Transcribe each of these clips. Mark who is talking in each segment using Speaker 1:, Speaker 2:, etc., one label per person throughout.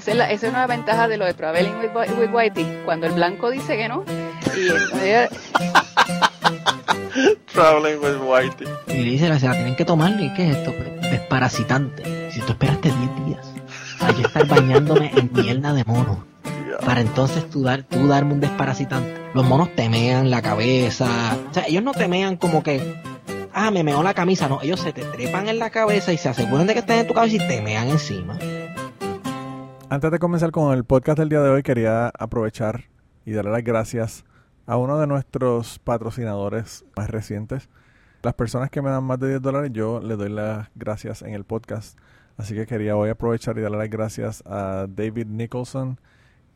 Speaker 1: esa es, la, esa es una ventaja de lo de Traveling with, with Whitey, cuando el blanco dice que no, y entonces,
Speaker 2: Traveling with Whitey.
Speaker 3: Y le dice, se la tienen que tomar, ¿y qué es esto? Desparasitante. Si tú esperaste 10 días, hay que estar bañándome en mierda de mono. Para entonces tú, dar, tú darme un desparasitante. Los monos temean la cabeza. O sea, ellos no temean como que, ah, me meó la camisa. No, ellos se te trepan en la cabeza y se aseguran de que estén en tu cabeza y te mean encima.
Speaker 4: Antes de comenzar con el podcast del día de hoy, quería aprovechar y darle las gracias a uno de nuestros patrocinadores más recientes. Las personas que me dan más de 10 dólares, yo le doy las gracias en el podcast. Así que quería hoy aprovechar y darle las gracias a David Nicholson,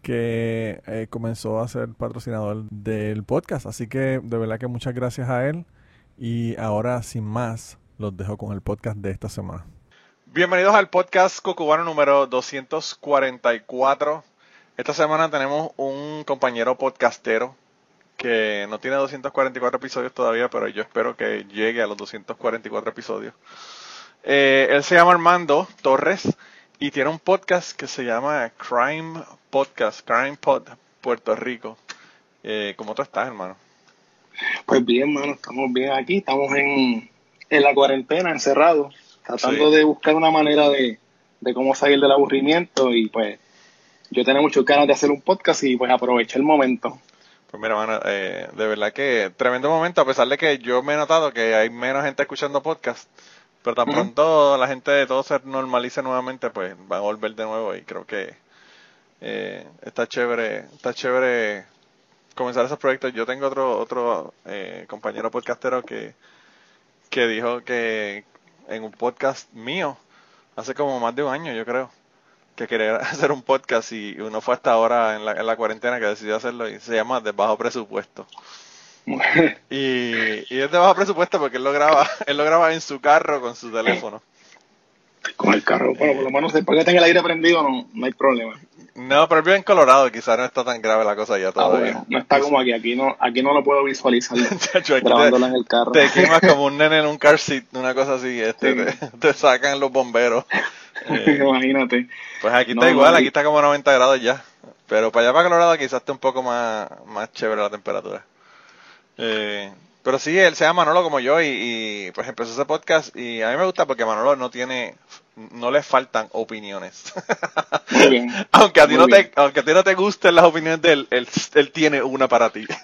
Speaker 4: que eh, comenzó a ser patrocinador del podcast. Así que de verdad que muchas gracias a él. Y ahora, sin más, los dejo con el podcast de esta semana.
Speaker 2: Bienvenidos al podcast Cocubano número 244. Esta semana tenemos un compañero podcastero que no tiene 244 episodios todavía, pero yo espero que llegue a los 244 episodios. Eh, él se llama Armando Torres y tiene un podcast que se llama Crime Podcast, Crime Pod Puerto Rico. Eh, ¿Cómo tú estás, hermano?
Speaker 5: Pues bien, hermano, estamos bien aquí, estamos en, en la cuarentena, encerrados, tratando de buscar una manera de, de cómo salir del aburrimiento y pues yo tenía muchas ganas de hacer un podcast y pues aproveché el momento.
Speaker 2: Pues mira, hermano, eh, de verdad que tremendo momento, a pesar de que yo me he notado que hay menos gente escuchando podcast, pero tan pronto la gente de todo se normalice nuevamente, pues va a volver de nuevo y creo que eh, está chévere, está chévere comenzar esos proyectos. Yo tengo otro otro eh, compañero podcastero que que dijo que en un podcast mío hace como más de un año, yo creo, que quería hacer un podcast y uno fue hasta ahora en la, en la cuarentena que decidió hacerlo y se llama De Bajo Presupuesto. y, y es de bajo presupuesto porque él lo graba, él lo graba en su carro con su teléfono.
Speaker 5: Con el carro, bueno, por lo menos después que tenga el aire prendido no, no hay problema.
Speaker 2: No, pero vive en Colorado, quizás no está tan grave la cosa ya
Speaker 5: Ah,
Speaker 2: todavía.
Speaker 5: bueno, no está como aquí, aquí no, aquí no lo puedo visualizar
Speaker 2: Chacho,
Speaker 5: grabándolo
Speaker 2: te,
Speaker 5: en el carro.
Speaker 2: te quemas como un nene en un car seat, una cosa así, este,
Speaker 5: Sí.
Speaker 2: te, te sacan los bomberos. Eh,
Speaker 5: Imagínate.
Speaker 2: pues aquí
Speaker 5: No,
Speaker 2: está igual,
Speaker 5: no,
Speaker 2: aquí está como 90 grados ya. Pero para allá para Colorado quizás esté un poco más, más chévere la temperatura. Eh, pero sí, él se llama Manolo como yo y, y, pues empezó ese podcast y a mí me gusta porque Manolo no tiene, no le faltan opiniones.
Speaker 5: Muy bien.
Speaker 2: aunque a ti
Speaker 5: Muy
Speaker 2: no te, aunque a ti no te gusten las opiniones de él, él, él tiene una para ti.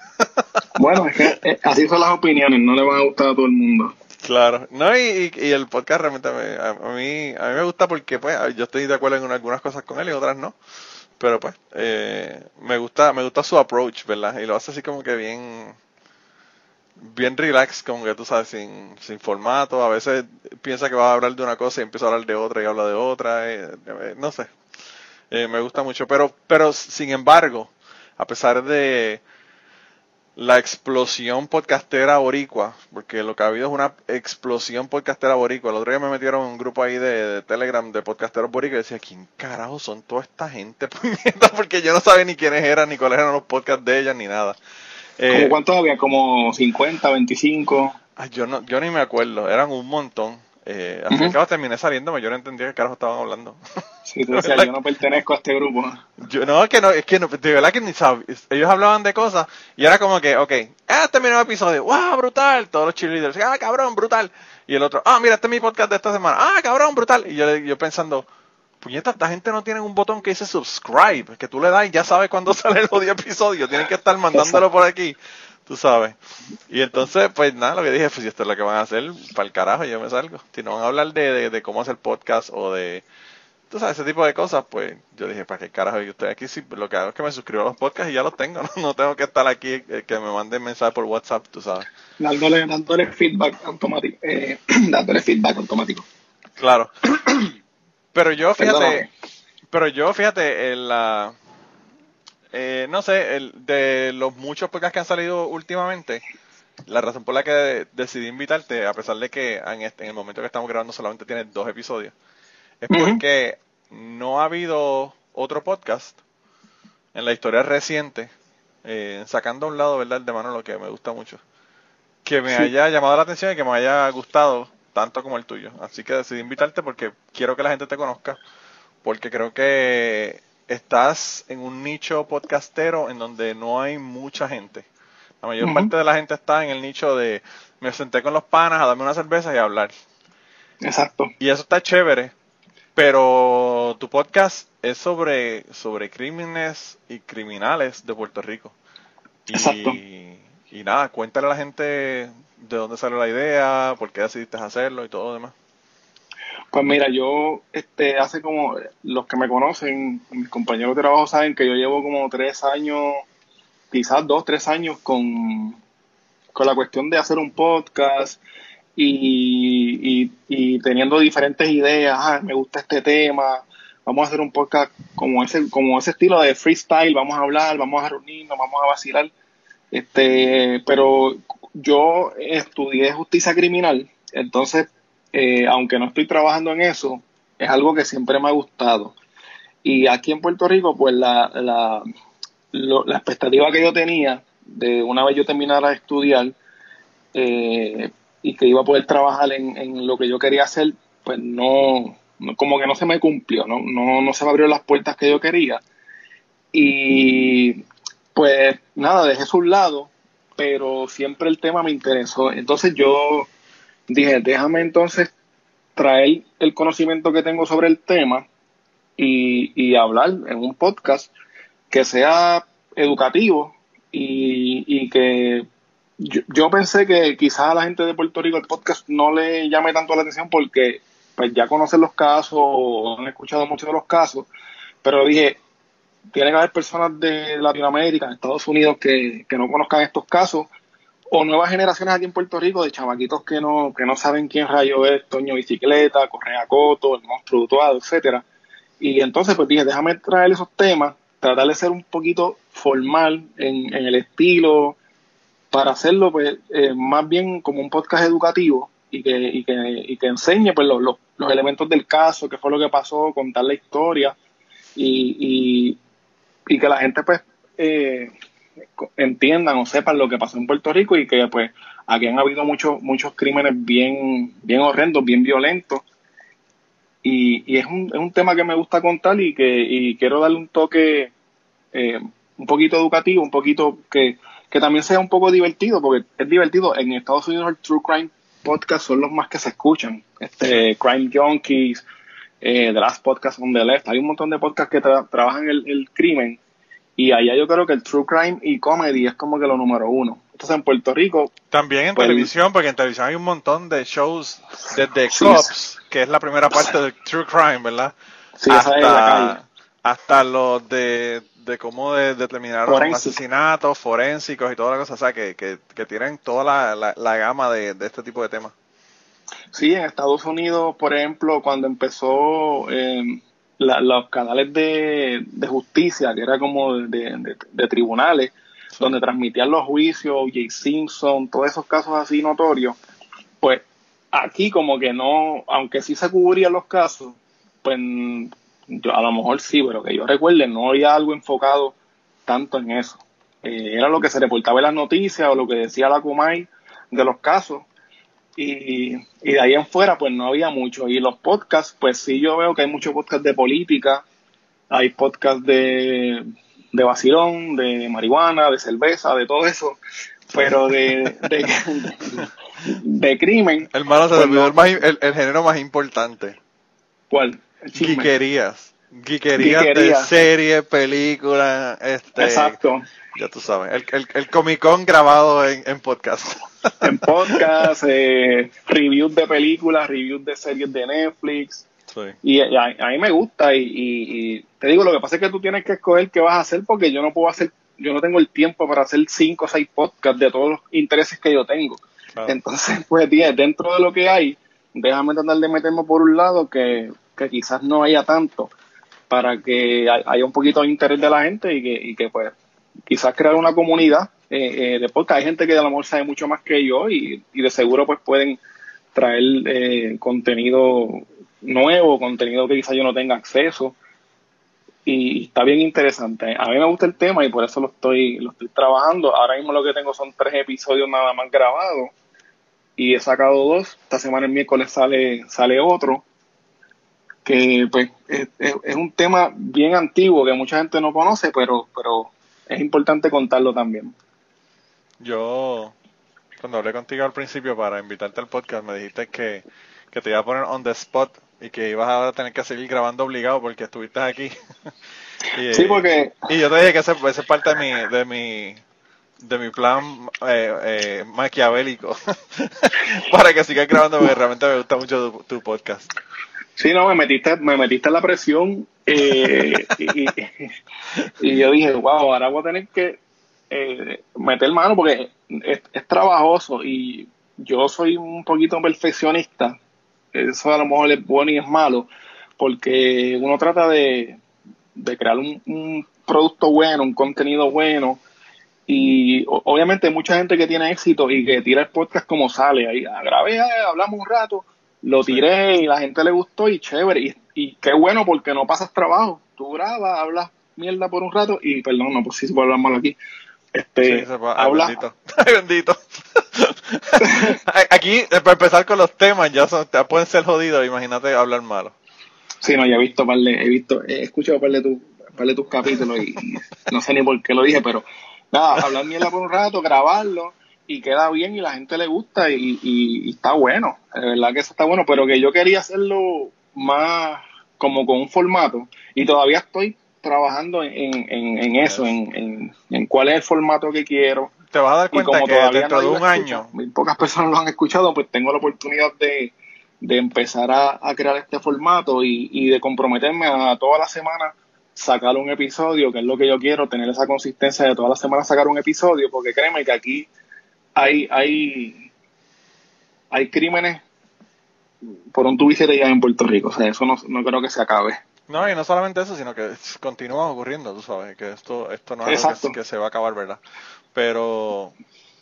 Speaker 5: Bueno, es que eh, así son las opiniones, no le van a gustar a todo el mundo.
Speaker 2: Claro, no y, y, y el podcast realmente me- a, a mí a mí me gusta porque pues yo estoy de acuerdo en algunas cosas con él y otras no, pero pues eh, me gusta me gusta su approach, ¿verdad? Y lo hace así como que bien bien relax, como que tú sabes sin, sin formato, a veces piensa que va a hablar de una cosa y empieza a hablar de otra y habla de otra, eh, eh, no sé, Eh, me gusta mucho, pero pero sin embargo, a pesar de la explosión podcastera boricua, porque lo que ha habido es una explosión podcastera boricua. El otro día me metieron en un grupo ahí de, de Telegram de podcasteros boricua y decía, ¿quién carajo son toda esta gente? Porque yo no sabía ni quiénes eran, ni cuáles eran los podcasts de ellas, ni nada. Eh,
Speaker 5: ¿Cómo cuántos había? Como 50, 25.
Speaker 2: ay, yo, no, yo ni me acuerdo, eran un montón. Eh, al fin y al
Speaker 5: Ujú.
Speaker 2: cabo terminé saliéndome, yo no entendía qué carajo estaban hablando.
Speaker 5: Sí, tú decías, yo no pertenezco a este grupo.
Speaker 2: Yo, no, es que no, es que no, de verdad que ni sabía. Ellos hablaban de cosas y era como que, ok, ah, terminó el episodio, wow, brutal. Todos los cheerleaders, ah, cabrón, brutal. Y el otro, ah, mira, este es mi podcast de esta semana, ah, cabrón, brutal. Y yo, yo pensando, puñeta, esta gente no tiene un botón que dice subscribe, que tú le das y ya sabes cuándo salen los 10 episodios. Tienen que estar mandándolo por aquí, tú sabes. Y entonces, pues nada, lo que dije, pues si esto es lo que van a hacer, para el carajo, yo me salgo. Si no van a hablar de, de, de cómo hacer podcast o de tú sabes, ese tipo de cosas, pues yo dije, ¿para qué carajo yo estoy aquí? Sí, lo que hago es que me suscribo a los podcasts y ya los tengo, no, no tengo que estar aquí, eh, que me manden mensajes por WhatsApp, tú sabes.
Speaker 5: Dándole, dándole feedback automático. Eh, dándole feedback automático.
Speaker 2: Claro. Pero yo, fíjate,
Speaker 5: Perdóname.
Speaker 2: pero yo, fíjate, en la, eh, no sé, el, de los muchos podcasts que han salido últimamente, la razón por la que decidí invitarte, a pesar de que en, este- en el momento que estamos grabando solamente tiene dos episodios, es porque no ha habido otro podcast en la historia reciente, eh, sacando a un lado, ¿verdad? El de Manolo, que me gusta mucho, que me
Speaker 5: Sí.
Speaker 2: haya llamado la atención y que me haya gustado tanto como el tuyo. Así que decidí invitarte porque quiero que la gente te conozca, porque creo que estás en un nicho podcastero en donde no hay mucha gente. La mayor parte de la gente está en el nicho de me senté con los panas a darme una cerveza y a hablar.
Speaker 5: Exacto.
Speaker 2: Y eso está chévere, pero tu podcast es sobre, sobre crímenes y criminales de Puerto Rico. Y,
Speaker 5: Exacto.
Speaker 2: y nada, cuéntale a la gente de dónde salió la idea, por qué decidiste hacerlo y todo lo demás.
Speaker 5: Pues mira, yo este hace como los que me conocen, mis compañeros de trabajo saben que yo llevo como tres años, quizás dos, tres años con, con la cuestión de hacer un podcast y, y, teniendo diferentes ideas, ah, me gusta este tema, vamos a hacer un podcast como ese, como ese estilo de freestyle, vamos a hablar, vamos a reunirnos, vamos a vacilar. Este, pero yo estudié justicia criminal, entonces, eh, aunque no estoy trabajando en eso, es algo que siempre me ha gustado. Y aquí en Puerto Rico, pues la, la, la expectativa que yo tenía de una vez yo terminara de estudiar eh, y que iba a poder trabajar en, en lo que yo quería hacer, pues no, no- como que no se me cumplió, ¿no? No, no se me abrieron las puertas que yo quería. Y pues nada, dejé un lado, pero siempre el tema me interesó. Entonces yo dije, déjame entonces traer el conocimiento que tengo sobre el tema y, y hablar en un podcast que sea educativo y, y que yo, yo pensé que quizás a la gente de Puerto Rico el podcast no le llame tanto la atención porque pues ya conocen los casos han escuchado muchos de los casos, pero dije, tiene que haber personas de Latinoamérica, de Estados Unidos que, que no conozcan estos casos o nuevas generaciones aquí en Puerto Rico de chamaquitos que no, que no saben quién rayo es Toño Bicicleta, Correa Coto, el monstruo Utuado, etcétera. Y entonces pues dije, déjame traer esos temas, tratar de ser un poquito formal en, en el estilo, para hacerlo pues eh, más bien como un podcast educativo y que, y que, y que enseñe pues los, los, los elementos del caso, qué fue lo que pasó, contar la historia y, y, y que la gente pues eh, entiendan o sepan lo que pasó en Puerto Rico y que pues aquí han habido muchos muchos crímenes bien bien horrendos, bien violentos y, y es, un, es un tema que me gusta contar y que y quiero darle un toque eh, un poquito educativo, un poquito que, que también sea un poco divertido, porque es divertido. En Estados Unidos el True Crime Podcast son los más que se escuchan. Este, Crime Junkies, eh, The Last Podcast on the Left, hay un montón de podcasts que tra- trabajan el, el crimen y allá yo creo que el True Crime y Comedy es como que lo número uno. Entonces en Puerto Rico,
Speaker 2: También en
Speaker 5: Pues-
Speaker 2: televisión, porque en televisión hay un montón de shows desde
Speaker 5: Sí,
Speaker 2: Cops, que es la primera parte de True Crime, ¿verdad?
Speaker 5: sí, esa es la calle.
Speaker 2: hasta, hasta los de, de cómo de- determinar un
Speaker 5: Forensic.
Speaker 2: asesinato, forensicos y toda la cosa, o sea, que, que, que tienen toda la, la, la gama de, de este tipo de temas.
Speaker 5: Sí, en Estados Unidos, por ejemplo, cuando empezó eh, la- los canales de, de justicia, que era como de, de- de tribunales, donde transmitían los juicios, J. Simpson, todos esos casos así notorios, pues aquí como que no, aunque sí se cubrían los casos, pues yo, a lo mejor sí, pero que yo recuerde, no había algo enfocado tanto en eso. Eh, era lo que se reportaba en las noticias o lo que decía la Comay de los casos, y, y de ahí en fuera pues no había mucho y los podcasts pues sí yo veo que hay muchos podcasts de política hay podcasts de de vacilón de marihuana de cerveza de todo eso pero de de, crimen
Speaker 2: Hermano, se
Speaker 5: Pues
Speaker 2: olvidó el, más- el- el género más importante.
Speaker 5: ¿cuál? El chisme.
Speaker 2: Geekerías. De serie, película, este,
Speaker 5: exacto
Speaker 2: ya tú sabes, el, el, el Comic Con grabado en, en podcast.
Speaker 5: en podcast eh, reviews de películas reviews de series de Netflix
Speaker 2: Sí.
Speaker 5: Y a, a mí me gusta y, y- y te digo, lo que pasa es que tú tienes que escoger qué vas a hacer porque yo no puedo hacer, yo no tengo el tiempo para hacer cinco o seis podcasts de todos los intereses que yo tengo.
Speaker 2: Claro.
Speaker 5: Entonces, pues bien, dentro de lo que hay, déjame tratar de meterme por un lado que, que quizás no haya tanto para que hay- haya un poquito de interés de la gente y que, y que pues quizás crear una comunidad eh, eh, de podcast. Hay gente que a lo mejor sabe mucho más que yo y, y de seguro pues pueden traer eh, contenido nuevo, contenido que quizás yo no tenga acceso y está bien interesante. A mí me gusta el tema y por eso lo estoy lo estoy trabajando. Ahora mismo lo que tengo son tres episodios nada más grabados y he sacado dos. Esta semana el miércoles sale, sale otro. Que pues es, es un tema bien antiguo que mucha gente no conoce, pero, pero es importante contarlo también.
Speaker 2: Yo, cuando hablé contigo al principio para invitarte al podcast, me dijiste que, que te iba a poner on the spot y que ibas a tener que seguir grabando obligado porque estuviste aquí.
Speaker 5: y, sí, porque...
Speaker 2: Y yo te dije que esa, es parte de mi, de mi, de mi plan eh, eh, maquiavélico para que sigas grabando porque realmente me gusta mucho tu, podcast.
Speaker 5: Sí, no, me metiste, me metiste la presión eh, y, y, yo dije, wow, ahora voy a tener que eh, meter mano porque es, es, trabajoso y yo soy un poquito perfeccionista. Eso a lo mejor es bueno y es malo porque uno trata de, de crear un, un producto bueno, un contenido bueno y obviamente hay mucha gente que tiene éxito y que tira el podcast como sale. Ahí ah, grabé, eh, hablamos un rato, lo tiré y la gente le gustó y chévere. Y, y qué bueno porque no pasas trabajo. Tú grabas, hablas mierda por un rato y perdón, no, pues sí se puede hablar mal aquí. Este,
Speaker 2: sí, habla... Ay, bendito. Ay, bendito. aquí, eh, para empezar con los temas, ya son, pueden ser jodidos, imagínate hablar malo.
Speaker 5: Sí, no, ya he visto, he visto, he escuchado par de, tu, par de tus capítulos y, y no sé ni por qué lo dije, pero nada, hablar mierda por un rato, grabarlo y queda bien y la gente le gusta y, y, está bueno, de verdad que eso está bueno, pero que yo quería hacerlo más como con un formato y todavía estoy trabajando en, en, en eso, en, en, cuál es el formato que quiero.
Speaker 2: Te vas a dar cuenta que dentro de un año,
Speaker 5: muy pocas personas lo han escuchado, pues tengo la oportunidad de, de empezar a, a crear este formato y, y de comprometerme a toda la semana sacar un episodio, que es lo que yo quiero, tener esa consistencia de toda la semana sacar un episodio, porque créeme que aquí hay, hay, hay crímenes por un tubo ya en Puerto Rico, o sea, eso no, no creo que se acabe.
Speaker 2: No, y no solamente eso, sino que continúa ocurriendo, tú sabes, que esto, esto no es algo que, se va a acabar, ¿verdad? Pero,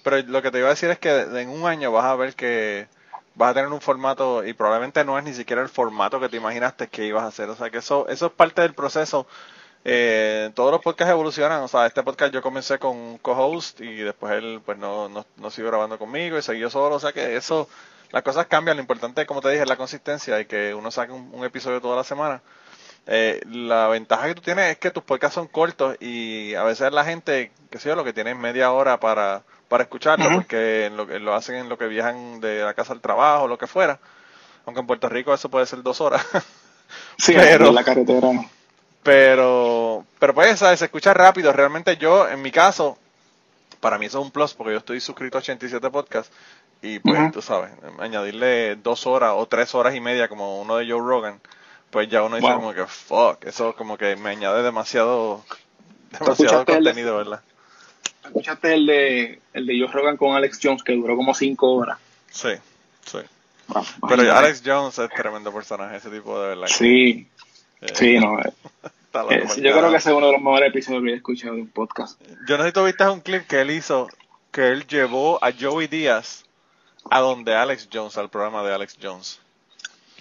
Speaker 2: pero lo que te iba a decir es que en un año vas a ver que vas a tener un formato y probablemente no es ni siquiera el formato que te imaginaste que ibas a hacer. O sea, que eso, eso es parte del proceso. Eh, todos los podcasts evolucionan. O sea, este podcast yo comencé con un co-host y después él pues no, no, no siguió grabando conmigo y siguió solo. O sea, que eso, las cosas cambian. Lo importante, como te dije, es la consistencia y que uno saque un, episodio toda la semana. Eh, la ventaja que tú tienes es que tus podcasts son cortos y a veces la gente, que sé yo, lo que tiene media hora para para escucharlo, porque lo, lo hacen en lo que viajan de la casa al trabajo, lo que fuera. Aunque en Puerto Rico eso puede ser dos horas.
Speaker 5: sí, pero, en la carretera
Speaker 2: Pero, pero pues, ¿sabes? se escucha rápido. Realmente yo, en mi caso, para mí eso es un plus, porque yo estoy suscrito a 87 podcasts. Y pues, tú sabes, añadirle dos horas o tres horas y media como uno de Joe Rogan, pues ya uno dice como que, fuck, eso como que me añade demasiado, demasiado contenido, ¿verdad?
Speaker 5: escuchaste el de, el de Joe Rogan con Alex Jones, que duró como cinco horas.
Speaker 2: Sí, sí. Pero Alex Jones es tremendo personaje, ese tipo de verdad.
Speaker 5: Sí, sí, no. Eh, eh yo creo que ese es uno de los mejores episodios que he escuchado de un podcast.
Speaker 2: Yo no sé si tú viste un clip que él hizo, que él llevó a Joey Díaz a donde Alex Jones, al programa de Alex Jones.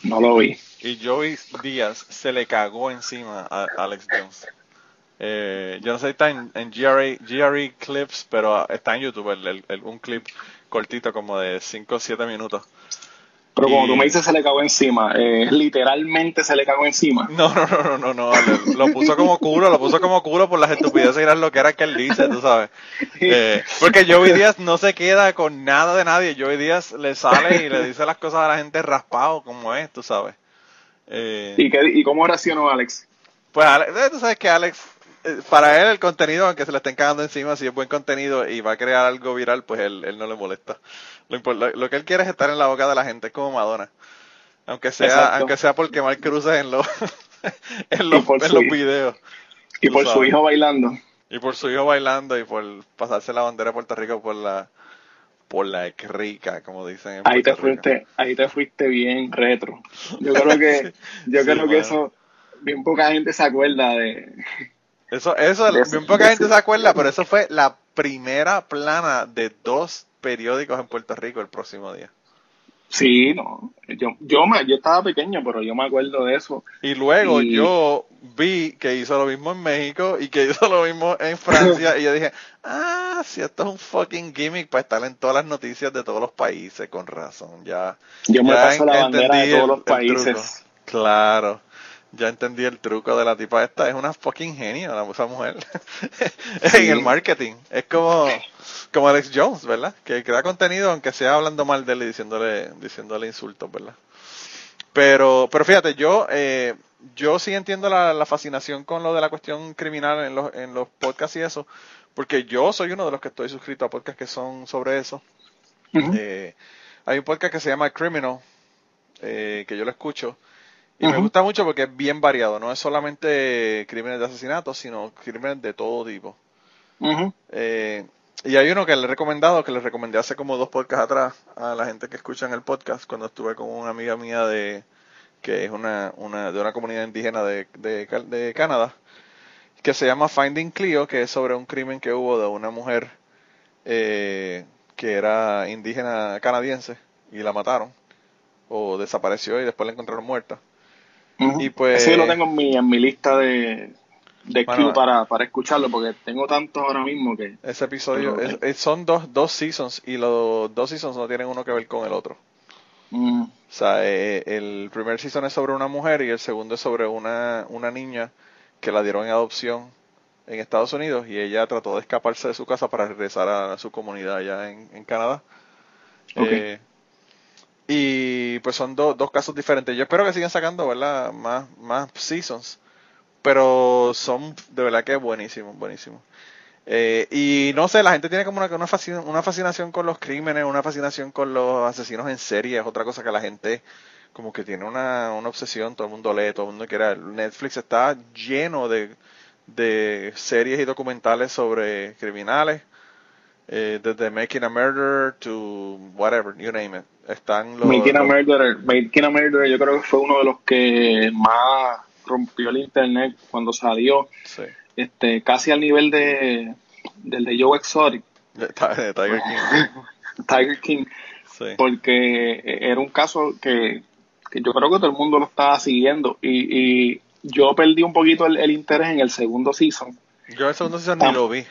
Speaker 5: No lo vi.
Speaker 2: Y Joey Díaz se le cagó encima a Alex Jones. Eh, yo no sé si está en, en GRE, Clips, pero está en YouTube el, un clip cortito como de 5 o 7 minutos.
Speaker 5: Pero como tú me dices, se le cagó encima. Eh, literalmente se le cagó encima.
Speaker 2: No, no, no, no, no. no lo puso como culo, lo puso como culo por las estupideces y las loqueras que él dice, tú sabes. Eh, porque Joey Díaz no se queda con nada de nadie. Joey Díaz le sale y le dice las cosas a la gente raspado como es, tú sabes.
Speaker 5: Eh, ¿Y, qué, ¿Y cómo reaccionó Alex?
Speaker 2: Pues eh, tú sabes que Alex para él el contenido, aunque se le estén cagando encima, si es buen contenido y va a crear algo viral, pues él, él no le molesta. Lo, lo, que él quiere es estar en la boca de la gente, es como Madonna. Aunque sea, aunque sea por quemar cruces en los, en los, en los videos.
Speaker 5: Y por su hijo bailando.
Speaker 2: Y por su hijo bailando y por pasarse la bandera de Puerto Rico por la por la rica, como dicen.
Speaker 5: ahí te fuiste, ahí te fuiste bien retro. Yo creo que, yo creo que eso, bien poca gente se acuerda de,
Speaker 2: eso, eso, bien poca gente se acuerda, pero eso fue la primera plana de dos periódicos en Puerto Rico el próximo día.
Speaker 5: Sí, no. Yo, yo, me, yo estaba pequeño, pero yo me acuerdo de eso.
Speaker 2: Y luego yo vi que hizo lo mismo en México y que hizo lo mismo en Francia y yo dije, ah, si esto es un fucking gimmick para estar en todas las noticias de todos los países, con razón, ya.
Speaker 5: Yo me paso la bandera de todos los países.
Speaker 2: Claro ya entendí el truco de la tipa esta. Es una fucking genio la esa mujer. en el marketing. Es como, como Alex Jones, ¿verdad? Que crea contenido aunque sea hablando mal de él y diciéndole, diciéndole insultos, ¿verdad? Pero, pero fíjate, yo, eh, yo sí entiendo la, fascinación con lo de la cuestión criminal en los, en los podcasts y eso, porque yo soy uno de los que estoy suscrito a podcasts que son sobre eso. Eh, hay un podcast que se llama Criminal, eh, que yo lo escucho, y me gusta mucho porque es bien variado, no es solamente crímenes de asesinato, sino crímenes de todo tipo. eh, y hay uno que le he recomendado, que le recomendé hace como dos podcasts atrás a la gente que escucha en el podcast, cuando estuve con una amiga mía de que es una, una de una comunidad indígena de, de, Canadá, que se llama Finding Clio, que es sobre un crimen que hubo de una mujer eh, que era indígena canadiense y la mataron o desapareció y después la encontraron muerta. Y pues...
Speaker 5: Ese lo tengo en mi, en mi lista de, de para, para escucharlo porque tengo tantos ahora mismo que...
Speaker 2: Ese episodio son dos, dos seasons y los dos seasons no tienen uno que ver con el otro. Mm. O sea, eh, el primer season es sobre una mujer y el segundo es sobre una, una niña que la dieron en adopción en Estados Unidos y ella trató de escaparse de su casa para regresar a su comunidad allá en, Canadá. Eh, y pues son dos casos diferentes. Yo espero que sigan sacando, ¿verdad? Más, más seasons pero son de verdad que buenísimos, buenísimos. Eh, y no sé, la gente tiene como una, una, fascinación, con los crímenes, una fascinación con los asesinos en serie, es otra cosa que la gente como que tiene una, una obsesión, todo el mundo lee, todo el mundo quiere. Netflix está lleno de, de series y documentales sobre criminales, eh, desde Making a Murder to whatever, you name it. Están los,
Speaker 5: Making a Murderer, Making a Murderer yo creo que fue uno de los que más rompió el internet cuando salió, este, casi al nivel de del de Joe Exotic.
Speaker 2: Tiger King.
Speaker 5: Tiger King. Porque era un caso que, yo creo que todo el mundo lo estaba siguiendo y, y yo perdí un poquito el, interés en el segundo season.
Speaker 2: Yo el segundo season ni lo vi.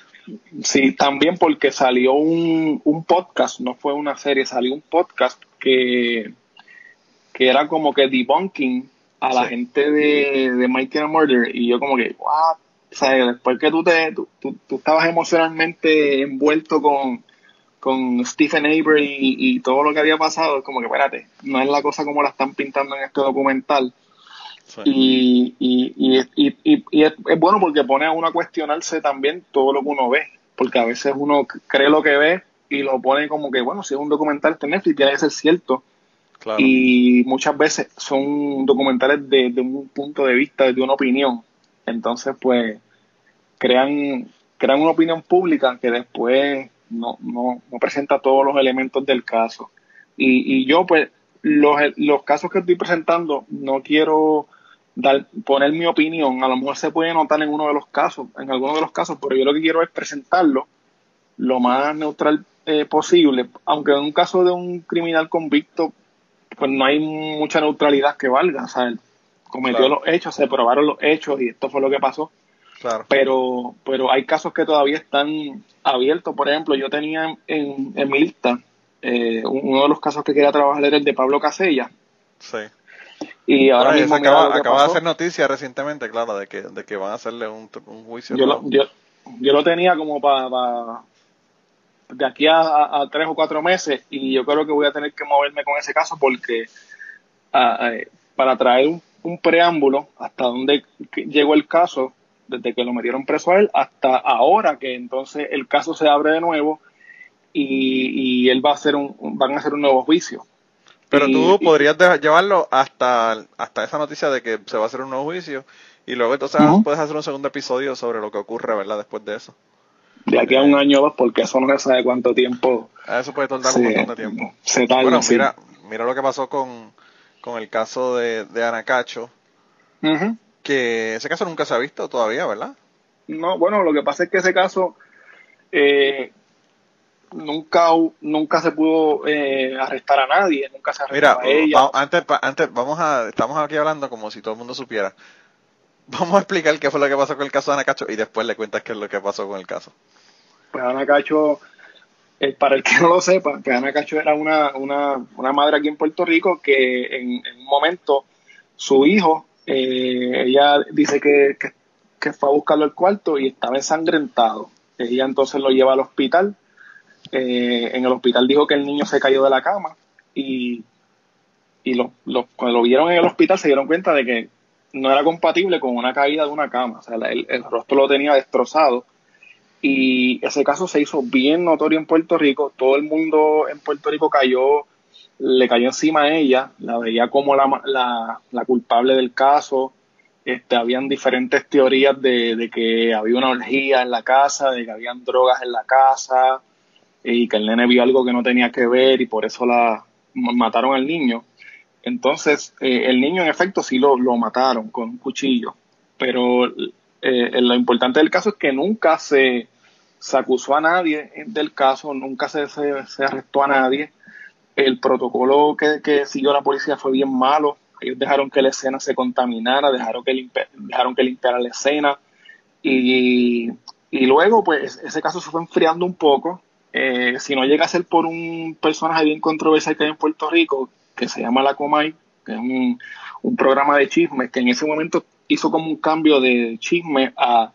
Speaker 5: Sí, también porque salió un, un podcast, no fue una serie, salió un podcast que, que era como que debunking a la gente de, de Michael Murder y yo como que, what? O sea, después que tú te, tú, tú, estabas emocionalmente envuelto con, con Stephen Avery y, todo lo que había pasado, es como que, espérate, no es la cosa como la están pintando en este documental. Y, y, y, y, y es, es, bueno porque pone a uno a cuestionarse también todo lo que uno ve, porque a veces uno cree lo que ve y lo pone como que, bueno, si es un documental este Netflix, tiene que ser cierto y muchas veces son documentales de, un punto de vista, de una opinión. Entonces, pues, crean, crean una opinión pública que después no, no, no presenta todos los elementos del caso. Y, y yo, pues, los, los casos que estoy presentando, no quiero dar, poner mi opinión. A lo mejor se puede notar en uno de los casos, en alguno de los casos, pero yo lo que quiero es presentarlo lo más neutral eh, posible. Aunque en un caso de un criminal convicto, pues no hay mucha neutralidad que valga. O sea, él cometió los hechos, se probaron los hechos y esto fue lo que pasó. Claro. Pero, pero hay casos que todavía están abiertos. Por ejemplo, yo tenía en, en mi lista eh, uno de los casos que quería trabajar era el de Pablo Casella.
Speaker 2: Sí.
Speaker 5: Y ahora mismo
Speaker 2: acaba, acaba de hacer noticia recientemente, claro, de que, de que van a hacerle un, juicio.
Speaker 5: Yo lo, yo, yo lo tenía como para de aquí a, tres o cuatro meses y yo creo que voy a tener que moverme con ese caso porque para traer un, preámbulo hasta donde llegó el caso, desde que lo metieron preso a él hasta ahora que entonces el caso se abre de nuevo y, y él va a hacer un, van a hacer un nuevo juicio.
Speaker 2: Pero tú podrías llevarlo hasta, hasta esa noticia de que se va a hacer un nuevo juicio y luego entonces puedes hacer un segundo episodio sobre lo que ocurre, ¿verdad? Después de eso
Speaker 5: de aquí a un año o dos, porque eso no se sabe cuánto tiempo.
Speaker 2: Eso puede tardar un montón de tiempo.
Speaker 5: Se
Speaker 2: bueno, mira, mira lo que pasó con, con el caso de, de Anacacho, que ese caso nunca se ha visto todavía, ¿verdad?
Speaker 5: No, bueno, lo que pasa es que ese caso, eh, nunca nunca se pudo eh, arrestar a nadie, nunca se arrestó
Speaker 2: Mira,
Speaker 5: a ella.
Speaker 2: va- antes, antes vamos a, estamos aquí hablando como si todo el mundo supiera. Vamos a explicar qué fue lo que pasó con el caso de Ana Cacho y después le cuentas qué es lo que pasó con el caso.
Speaker 5: Pues Ana Cacho, eh, para el que no lo sepa, pues Ana Cacho era una, una, una madre aquí en Puerto Rico que en, en un momento su hijo, eh, ella dice que, que, que fue a buscarlo al cuarto y estaba ensangrentado. Ella entonces lo lleva al hospital. Eh, en el hospital dijo que el niño se cayó de la cama y, y lo, lo- cuando lo vieron en el hospital se dieron cuenta de que no era compatible con una caída de una cama. O sea, el, el rostro lo tenía destrozado y ese caso se hizo bien notorio en Puerto Rico. Todo el mundo en Puerto Rico cayó, le cayó encima a ella, la veía como la, la, la culpable del caso. Este, habían diferentes teorías de, de que había una orgía en la casa, de que habían drogas en la casa y que el nene vio algo que no tenía que ver y por eso la ma- mataron al niño. Entonces, eh, el niño en efecto sí lo, lo mataron con un cuchillo, pero eh, lo importante del caso es que nunca se, acusó a nadie del caso, nunca se, se, arrestó a nadie. El protocolo que, que siguió la policía fue bien malo. Ellos dejaron que la escena se contaminara, dejaron que, limpi- dejaron que limpiara la escena. Y, y luego, pues, ese caso se fue enfriando un poco. Eh, si no llega a ser por un personaje bien controversial que hay en Puerto Rico, que se llama La Comay, que es un, programa de chismes, que en ese momento hizo como un cambio de chisme a,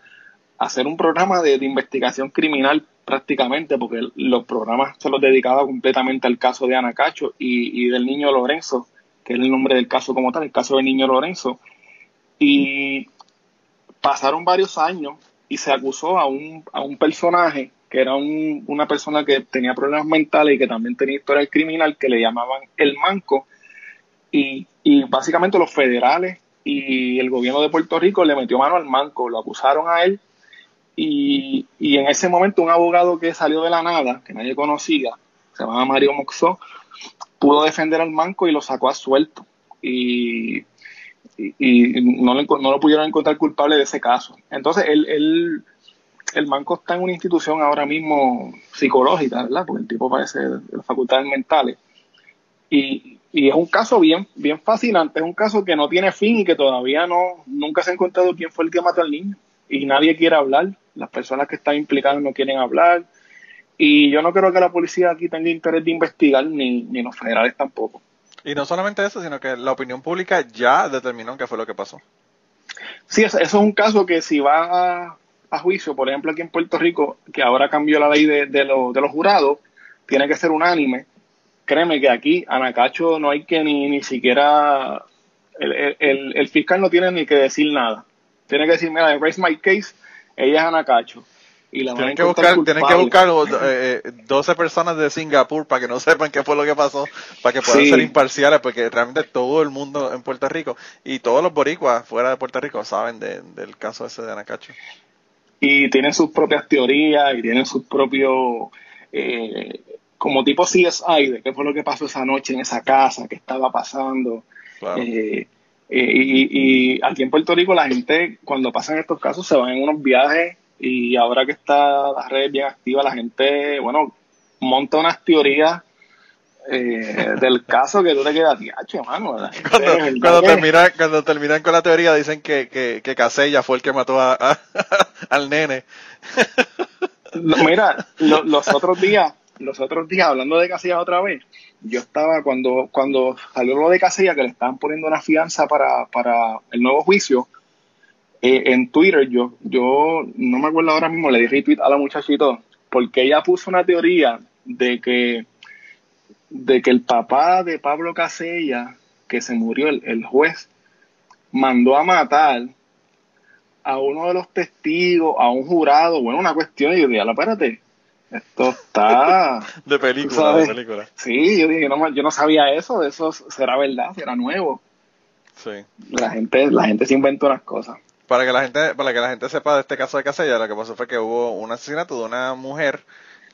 Speaker 5: hacer un programa de, de investigación criminal prácticamente, porque los programas se los dedicaba completamente al caso de Ana Cacho y, y del niño Lorenzo, que es el nombre del caso como tal, el caso del niño Lorenzo. Y pasaron varios años y se acusó a un, a un personaje que era un- una persona que tenía problemas mentales y que también tenía historia criminal, que le llamaban el manco. Y, y básicamente los federales y el gobierno de Puerto Rico le metió mano al manco, lo acusaron a él. Y, y en ese momento un abogado que salió de la nada, que nadie conocía, se llamaba Mario Moxó, pudo defender al manco y lo sacó a suelto. Y, y, y no, lo, no lo pudieron encontrar culpable de ese caso. Entonces, él, él- el manco está en una institución ahora mismo psicológica, ¿verdad? Porque el tipo parece de las facultades mentales. Y, y es un caso bien, bien fascinante, es un caso que no tiene fin y que todavía no, nunca se ha encontrado quién fue el que mató al niño. Y nadie quiere hablar, las personas que están implicadas no quieren hablar. Y yo no creo que la policía aquí tenga interés de investigar, ni, ni los federales tampoco.
Speaker 2: Y no solamente eso, sino que la opinión pública ya determinó qué fue lo que pasó.
Speaker 5: Sí, eso, eso es un caso que si va a, a juicio, por ejemplo aquí en Puerto Rico, que ahora cambió la ley de, de, lo- de los jurados, tiene que ser unánime. Créeme que aquí, Anacacho, no hay que ni, ni siquiera, el, el- el- fiscal no tiene ni que decir nada. Tiene que decir, mira, raise my case, ella es Anacacho. Y la
Speaker 2: Tienen que buscar, tienen que buscar eh, eh, 12 personas de Singapur para que no sepan qué fue lo que pasó, para que puedan
Speaker 5: Sí.
Speaker 2: ser imparciales, porque realmente todo el mundo en Puerto Rico y todos los boricuas fuera de Puerto Rico saben de- del caso ese de Anacacho.
Speaker 5: Y tienen sus propias teorías y tienen sus propios eh, como tipo CSI de qué fue lo que pasó esa noche en esa casa, qué estaba pasando.
Speaker 2: Claro.
Speaker 5: Eh, eh, y, y aquí en Puerto Rico la gente cuando pasan estos casos se van en unos viajes y ahora que está la red bien activa la gente, bueno, monta unas teorías eh, del caso que tú te quedas, "Diache, mano.
Speaker 2: Cuando, terminan, cuando terminan con la teoría dicen que, que, que Casella fue el que mató a, a- al nene.
Speaker 5: Mira, lo- los otros días, los otros días, hablando de Casillas otra vez, yo estaba cuando, cuando salió lo de Casillas, que le estaban poniendo una fianza para, para el nuevo juicio, eh, en Twitter, yo, yo no me acuerdo ahora mismo, le di retweet a la muchachito, porque ella puso una teoría de que, de que el papá de Pablo Casella, que se murió, el, el juez, mandó a matar a uno de los testigos, a un jurado, bueno, una cuestión, y yo dije, "Ala, espérate, esto está...
Speaker 2: De película, de película.
Speaker 5: Sí, yo dije, no, yo no sabía eso, eso será verdad, será nuevo.
Speaker 2: Sí.
Speaker 5: La gente, la gente se inventa unas cosas.
Speaker 2: Para que la gente, para que la gente sepa de este caso de Casella, lo que pasó fue que hubo un asesinato de una mujer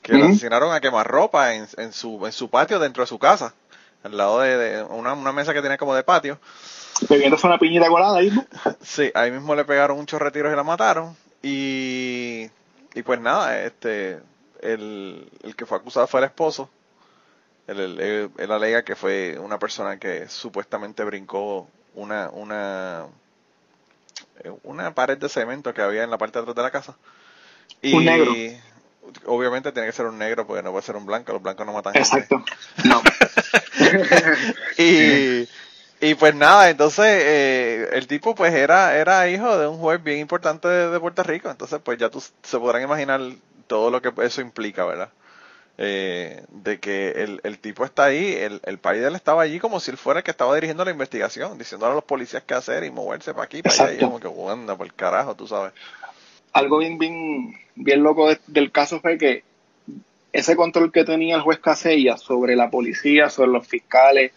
Speaker 2: que la
Speaker 5: Ujú.
Speaker 2: asesinaron a quemarropa en, en su, en su patio dentro de su casa, al lado de, de una, una mesa que tenía como de patio.
Speaker 5: Bebiéndose una piñita colada ahí, ¿no?
Speaker 2: Sí, ahí mismo le pegaron un chorro y la mataron. Y, y pues nada, este, el, el que fue acusado fue el esposo. Él, él alega que fue una persona que supuestamente brincó una, una, eh, una pared de cemento que había en la parte de atrás de la casa. Y
Speaker 5: Un negro.
Speaker 2: Obviamente tiene que ser un negro porque no puede ser un blanco, los blancos no matan gente.
Speaker 5: Exacto. No.
Speaker 2: y, y pues nada, entonces eh, el tipo pues era, era hijo de un juez bien importante de, de Puerto Rico, entonces pues ya tú se podrán imaginar todo lo que eso implica, ¿verdad? Eh, de que el, el tipo está ahí, el, el país de él estaba allí como si él fuera el que estaba dirigiendo la investigación, diciéndole a los policías qué hacer y moverse para aquí, para allá, y como que anda por el carajo, tú sabes.
Speaker 5: Algo bien, bien, bien loco de- del caso fue que ese control que tenía el juez Casella sobre la policía, sobre los fiscales,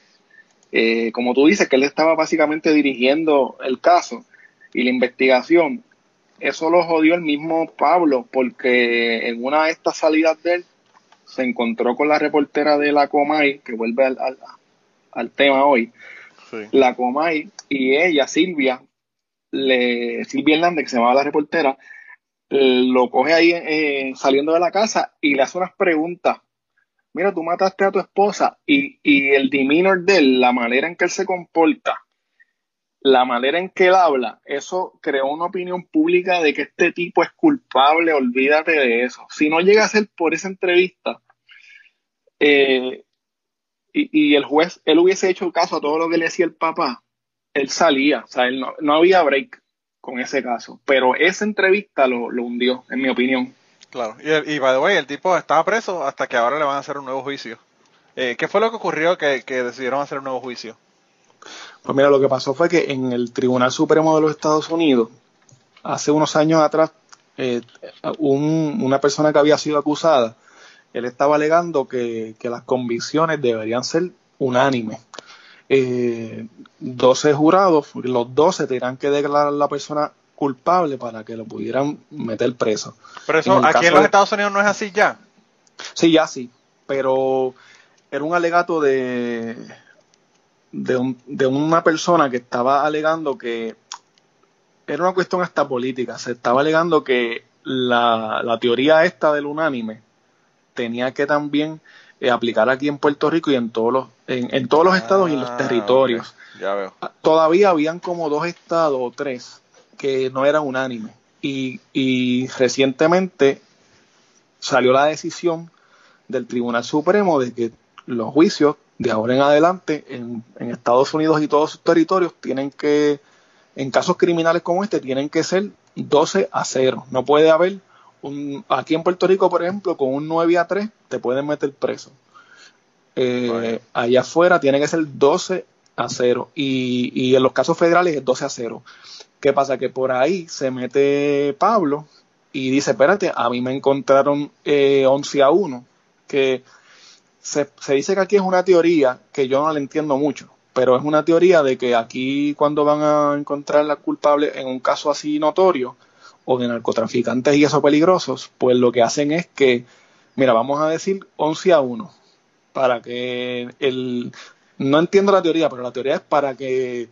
Speaker 5: eh, como tú dices, que él estaba básicamente dirigiendo el caso y la investigación, eso lo jodió el mismo Pablo, porque en una de estas salidas de él se encontró con la reportera de la Comay, que vuelve al, al, al tema hoy,
Speaker 2: Sí.
Speaker 5: la Comay, y ella, Silvia, le, Silvia Hernández, que se llamaba la reportera, lo coge ahí eh, saliendo de la casa y le hace unas preguntas. Mira, tú mataste a tu esposa y, el demeanor de él, la manera en que él se comporta, la manera en que él habla, eso creó una opinión pública de que este tipo es culpable, olvídate de eso. Si no llega a ser por esa entrevista, eh, y, y el juez, él hubiese hecho caso a todo lo que le decía el papá, él salía, o sea, él no, no había break con ese caso. Pero esa entrevista lo, lo hundió, en mi opinión.
Speaker 2: Claro, y, el- y by the way, el tipo estaba preso hasta que ahora le van a hacer un nuevo juicio. Eh, ¿Qué fue lo que ocurrió que, que decidieron hacer un nuevo juicio?
Speaker 5: Pues mira, lo que pasó fue que en el Tribunal Supremo de los Estados Unidos, hace unos años atrás, eh, un- una persona que había sido acusada, él estaba alegando que, que las convicciones deberían ser unánimes. Eh, 12 jurados, los 12 tenían que declarar a la persona culpable para que lo pudieran meter preso.
Speaker 2: Pero eso
Speaker 5: En
Speaker 2: aquí en los
Speaker 5: de-
Speaker 2: Estados Unidos no es así ya.
Speaker 5: Sí, ya sí, pero era un alegato de, de, un- de una persona que estaba alegando que era una cuestión hasta política, se estaba alegando que la, la teoría esta del unánime tenía que también eh, aplicar aquí en Puerto Rico y en todos los, en, en todos los estados y en los
Speaker 2: Ah,
Speaker 5: territorios.
Speaker 2: Ya veo.
Speaker 5: Todavía habían como dos estados o tres que no eran unánimes. Y, y recientemente salió la decisión del Tribunal Supremo de que los juicios de ahora en adelante en, en Estados Unidos y todos sus territorios tienen que, en casos criminales como este, tienen que ser 12 a 0. No puede haber un, aquí en Puerto Rico, por ejemplo, con un 9 a 3 te pueden meter preso. Eh,
Speaker 2: Vale.
Speaker 5: allá afuera tiene que ser 12 a 0 y, y en los casos federales es 12 a 0. ¿Qué pasa? Que por ahí se mete Pablo y dice, espérate, a mí me encontraron eh, 11 a 1, que se, se dice que aquí es una teoría que yo no la entiendo mucho, pero es una teoría de que aquí cuando van a encontrar la culpable en un caso así notorio o de narcotraficantes y eso peligrosos, pues lo que hacen es que, mira, vamos a decir 11 a 1, para que el... No entiendo la teoría, pero la teoría es para que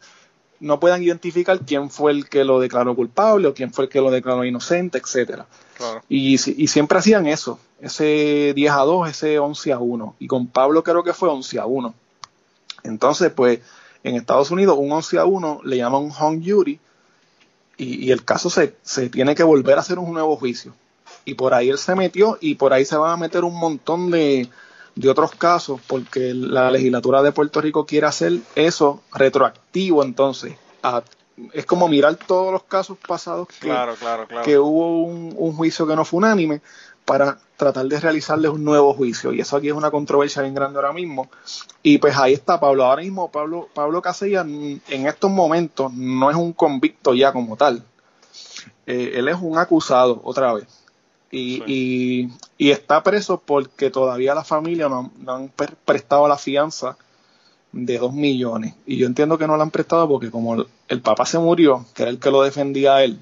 Speaker 5: no puedan identificar quién fue el que lo declaró culpable o quién fue el que lo declaró inocente, etcétera.
Speaker 2: Claro.
Speaker 5: Y, y siempre hacían eso, ese 10 a 2, ese 11 a 1. Y con Pablo creo que fue 11 a 1. Entonces, pues, en Estados Unidos un 11 a 1 le llaman un hung jury y, y el caso se, se tiene que volver a hacer un nuevo juicio. Y por ahí él se metió y por ahí se van a meter un montón de, de otros casos porque la legislatura de Puerto Rico quiere hacer eso retroactivo entonces. a- es como mirar todos los casos pasados que,
Speaker 2: Claro, claro, claro.
Speaker 5: que hubo un, un juicio que no fue unánime para tratar de realizarles un nuevo juicio. Y eso aquí es una controversia bien grande ahora mismo. Y pues ahí está Pablo. Ahora mismo Pablo, Pablo Casella mm, en estos momentos no es un convicto ya como tal. Eh, él es un acusado otra vez. Y, y, y está preso porque todavía la familia no, no han pre- prestado la fianza de dos millones. Y yo entiendo que no la han prestado porque como el, el papá se murió, que era el que lo defendía a él,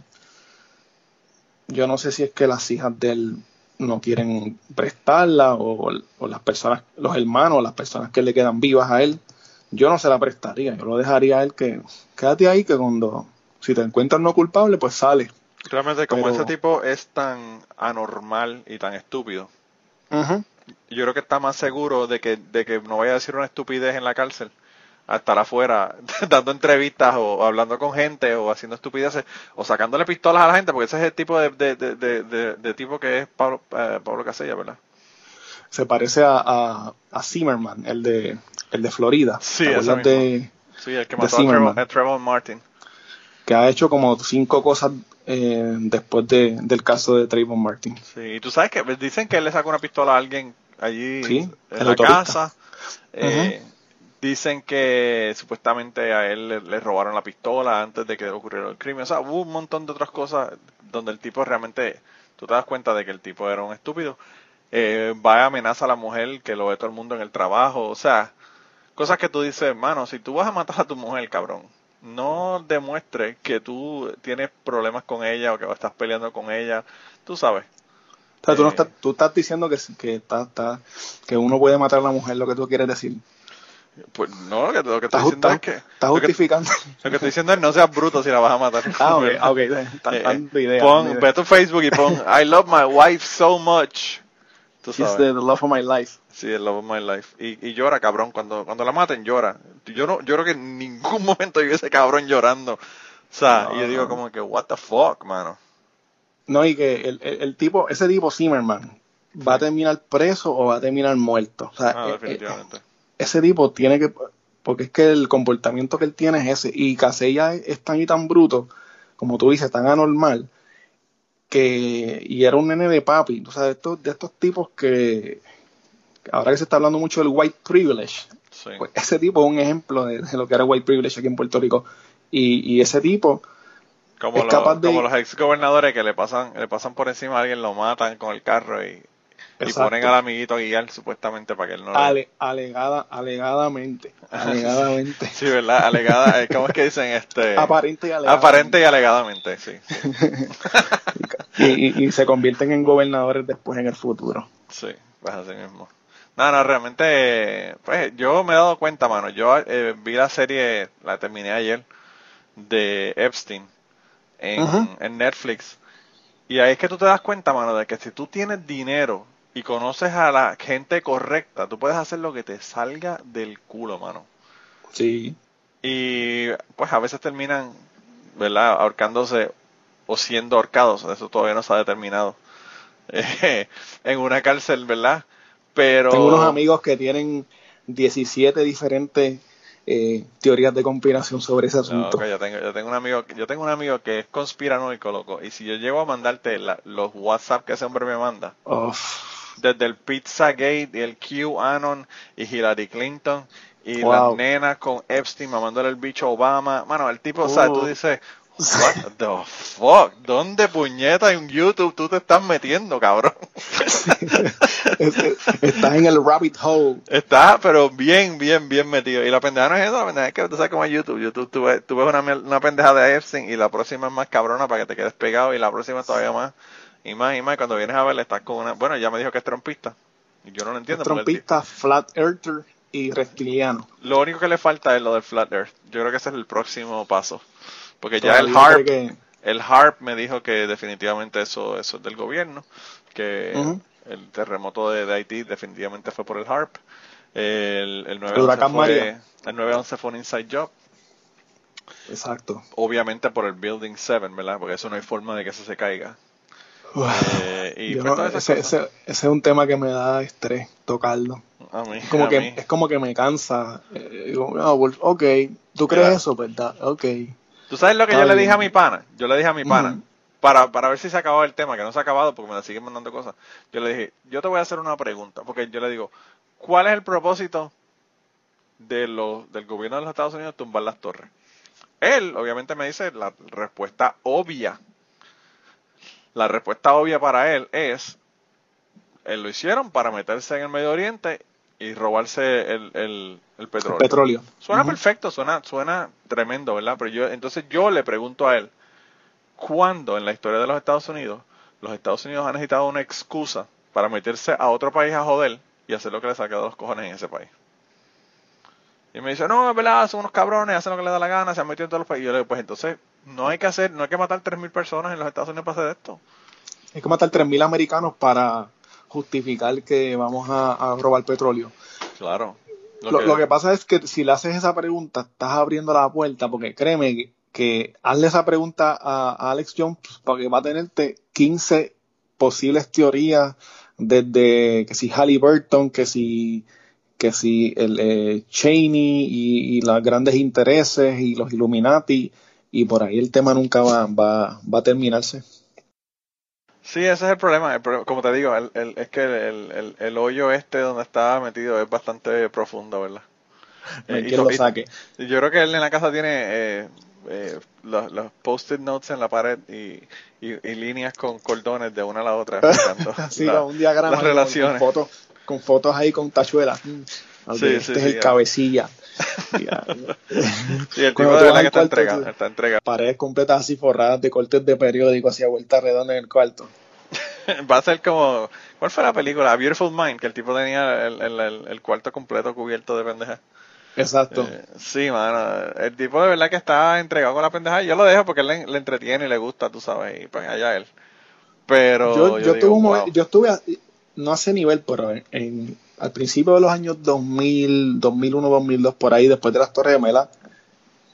Speaker 5: yo no sé si es que las hijas de él no quieren prestarla o, o las personas, los hermanos, las personas que le quedan vivas a él, yo no se la prestaría, yo lo dejaría a él que quédate ahí que cuando si te encuentras no culpable pues sale.
Speaker 2: Realmente como
Speaker 5: Pero-
Speaker 2: ese tipo es tan anormal y tan estúpido, yo creo que está más seguro de que, de que no vaya a decir una estupidez en la cárcel a estar afuera dando entrevistas o, hablando con gente o haciendo estupideces o sacándole pistolas a la gente porque ese es el tipo de, de, de, de, tipo que es Pablo, eh, Pablo Casella, ¿verdad?
Speaker 5: Se parece a, a, a Zimmerman, el de, el de Florida.
Speaker 2: Sí,
Speaker 5: ¿Te acuerdas de
Speaker 2: Sí, el que
Speaker 5: De
Speaker 2: mató a. Trevor, a Trevor Martin.
Speaker 5: que ha hecho como cinco cosas eh, después de, del caso de Trayvon Martin.
Speaker 2: Sí, y tú sabes que dicen que él le sacó una pistola a alguien allí
Speaker 5: Sí,
Speaker 2: en la casa. Eh, Dicen que supuestamente a él le, le robaron la pistola antes de que ocurriera el crimen. O sea, hubo un montón de otras cosas donde el tipo realmente, tú te das cuenta de que el tipo era un estúpido. Eh, va a amenaza a la mujer que lo ve todo el mundo en el trabajo. O sea, cosas que tú dices, mano, si tú vas a matar a tu mujer, cabrón, no demuestre que tú tienes problemas con ella o que estás peleando con ella. Tú sabes.
Speaker 5: O sea, tú, no
Speaker 2: Eh.
Speaker 5: estás, tú estás diciendo que, que, está, está- que uno puede matar a la mujer, lo que tú quieres decir.
Speaker 2: Pues no, lo que, lo que estoy diciendo es que...
Speaker 5: estás
Speaker 2: lo que-
Speaker 5: justificando.
Speaker 2: Lo que estoy diciendo es no seas bruto si la vas a matar.
Speaker 5: ah, ok, ok. Estás
Speaker 2: Eh,
Speaker 5: ideas.
Speaker 2: pon, ve a tu Facebook y pon I love my wife so much. Tú sabes.
Speaker 5: the, the love of my life.
Speaker 2: Sí, el love of my life. Y, y llora, cabrón. Cuando, cuando la maten, llora. Yo no, yo creo que en ningún momento yo ese cabrón llorando. O sea, y yo digo como que, what the fuck, mano.
Speaker 5: No, y que el, el, el tipo, ese tipo Zimmerman, ¿va a terminar preso o va a terminar muerto? O sea,
Speaker 2: Ah,
Speaker 5: eh,
Speaker 2: definitivamente.
Speaker 5: eh, ese tipo tiene que, porque es que el comportamiento que él tiene es ese, y Casella es, tan y tan bruto, como tú dices, tan anormal, que, y era un nene de papi, o sea, de estos, de estos tipos que, ahora que se está hablando mucho del white privilege,
Speaker 2: Sí.
Speaker 5: pues ese tipo es un ejemplo de, de lo que era white privilege aquí en Puerto Rico, y, y ese tipo,
Speaker 2: Como,
Speaker 5: es
Speaker 2: los,
Speaker 5: capaz de-
Speaker 2: como los ex gobernadores que le pasan, le pasan por encima a alguien, lo matan con el carro y, y ponen al amiguito a guiar supuestamente para que él no le-
Speaker 5: ale- alegada, alegadamente, alegadamente,
Speaker 2: Sí, ¿verdad? Alegada, eh, ¿cómo es que dicen? Este,
Speaker 5: aparente y alegadamente.
Speaker 2: Aparente y alegadamente, sí. Sí,
Speaker 5: y, y- y se convierten en gobernadores después en el futuro.
Speaker 2: sí, pues así mismo. No, no, realmente, pues yo me he dado cuenta, mano. Yo eh, vi la serie, la terminé ayer, de Epstein en, en Netflix. Y ahí es que tú te das cuenta, mano, de que si tú tienes dinero y conoces a la gente correcta, tú puedes hacer lo que te salga del culo, mano.
Speaker 5: Sí.
Speaker 2: Y pues a veces terminan, ¿verdad? Ahorcándose o siendo ahorcados, eso todavía no se ha determinado. Eh, en una cárcel, ¿verdad? Pero...
Speaker 5: Tengo unos amigos que tienen 17 diferentes eh, teorías de conspiración sobre ese
Speaker 2: No,
Speaker 5: asunto.
Speaker 2: ok, yo tengo, yo tengo un amigo, yo tengo un amigo que es conspiranoico, loco, y si yo llego a mandarte la- los WhatsApp que ese hombre me manda,
Speaker 5: Uf,
Speaker 2: desde el Pizzagate y el QAnon y Hillary Clinton y
Speaker 5: Wow.
Speaker 2: las nenas con Epstein mamándole el bicho a Obama. Mano, el tipo, o sea, tú
Speaker 5: Oh.
Speaker 2: dices, what the fuck, ¿dónde puñeta en YouTube tú te estás metiendo, cabrón?
Speaker 5: es- estás en el rabbit hole.
Speaker 2: Está, pero bien, bien, bien metido. Y la pendeja no es eso, la pendeja es que tú sabes cómo es YouTube. YouTube, tú ves, tú ves una, una pendeja de Epstein y la próxima es más cabrona para que te quedes pegado y la próxima es todavía más. Y más, y más. Cuando vienes a verle, estás con una. Bueno, ya me dijo que es trompista. Y yo no lo entiendo. el
Speaker 5: Trompista, flat earther y reptiliano.
Speaker 2: lo único que le falta es lo del Flat Earth. Yo creo que ese es el próximo paso. Porque ya el HARP,
Speaker 5: que-
Speaker 2: el HARP me dijo que definitivamente eso, eso es del gobierno. Que el terremoto de, de Haití definitivamente fue por el HARP. El, el 911
Speaker 5: huracán
Speaker 2: fue, el 911 fue un inside job.
Speaker 5: Exacto.
Speaker 2: Obviamente por el Building 7, ¿verdad? Porque eso no hay forma de que eso se caiga.
Speaker 5: Uf,
Speaker 2: Eh, y pues
Speaker 5: no- ese, es un tema que me da estrés tocarlo.
Speaker 2: A mí,
Speaker 5: Es como,
Speaker 2: a
Speaker 5: que,
Speaker 2: mí.
Speaker 5: es como que me cansa. Eh, digo, ah, well, ok, ¿tú crees
Speaker 2: Mira.
Speaker 5: eso, verdad? Ok.
Speaker 2: ¿Tú sabes lo que
Speaker 5: Está
Speaker 2: yo le dije a mi pana? Yo le dije a mi pana, para, para ver si se acababa el tema, que no se ha acabado porque me la siguen mandando cosas. Yo le dije, yo te voy a hacer una pregunta, porque yo le digo, ¿cuál es el propósito de los, del gobierno de los Estados Unidos tumbar las torres? Él, obviamente, me dice la respuesta obvia. La respuesta obvia para él es, él lo hicieron para meterse en el Medio Oriente y robarse el, el, el petróleo.
Speaker 5: Petróleo.
Speaker 2: Suena perfecto, suena, suena tremendo, ¿verdad? Pero yo, entonces yo le pregunto a él, ¿cuándo en la historia de los Estados Unidos los Estados Unidos han necesitado una excusa para meterse a otro país a joder y hacer lo que les saca de los cojones en ese país? Y me dice, no, es verdad, son unos cabrones, hacen lo que les da la gana, se han metido en todos los países. Y yo le digo, pues entonces no hay que hacer, no hay que matar 3.000 personas en los Estados Unidos para hacer esto.
Speaker 5: Hay que matar 3.000 americanos para justificar que vamos a, robar petróleo.
Speaker 2: Claro.
Speaker 5: Lo, que... pasa es que si le haces esa pregunta, estás abriendo la puerta, porque créeme que, hazle esa pregunta a, Alex Jones, pues, porque va a tenerte 15 posibles teorías, desde que si Halliburton, que si que si el eh, Cheney y, los grandes intereses y los Illuminati y por ahí el tema nunca va, va, va a terminarse.
Speaker 2: Sí, ese es el problema. como te digo, el, el, es que el, el, hoyo este donde estaba metido es bastante profundo, ¿verdad?
Speaker 5: Eh, lo saque.
Speaker 2: yo creo que él en la casa tiene eh, eh, los, los post-it notes en la pared y, y, líneas con cordones de una a la otra.
Speaker 5: sí, un diagrama
Speaker 2: las relaciones.
Speaker 5: Con, fotos, con fotos ahí con tachuelas. Mm, este es el cabecilla.
Speaker 2: y el tipo de verdad que está entregado, está entregado.
Speaker 5: Paredes completas así forradas de cortes de periódico hacia vuelta redonda en el cuarto.
Speaker 2: Va a ser como. ¿Cuál fue la película? A Beautiful Mind, que el tipo tenía el, el, el, cuarto completo cubierto de pendejas.
Speaker 5: Exacto.
Speaker 2: Eh, sí, mano. El tipo de verdad que está entregado con la pendeja. Yo lo dejo porque le, le, entretiene y le gusta, tú sabes. Y pues allá él. Pero.
Speaker 5: Yo, yo, tuve yo estuve, no a ese nivel, pero en, al principio de los años 2000, 2001, 2002, por ahí, después de las Torres Gemelas,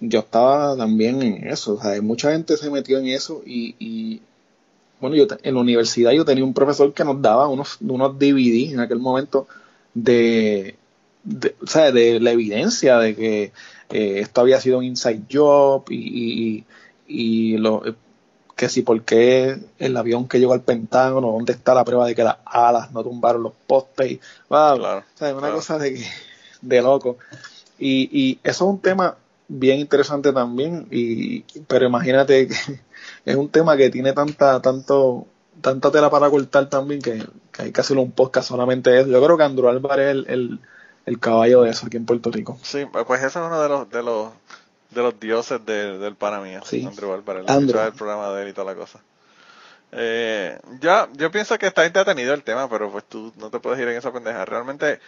Speaker 5: yo estaba también en eso. O sea, mucha gente se metió en eso y, y bueno, yo en la universidad yo tenía un profesor que nos daba unos, unos DVD en aquel momento de, de, o sea, de la evidencia de que eh, esto había sido un inside job y, y, y lo, que si por qué el avión que llegó al Pentágono, dónde está la prueba de que las alas no tumbaron los postes, wow, o sea, una cosa de, de loco. Y, y eso es un tema bien interesante también, y, pero imagínate que es un tema que tiene tanta, tanto, tanta tela para cortar también que, hay que hacerlo un podcast solamente de eso. Yo creo que Andrew Álvarez es el, el, caballo de eso aquí en Puerto Rico.
Speaker 2: Sí, pues ese es uno de los, de los de los dioses del Panamá, sí. Andrew Álvarez, el programa de él y toda la cosa. Eh, ya, yo pienso que está entretenido el tema, pero pues tú no te puedes ir en esa pendeja. Realmente, eh,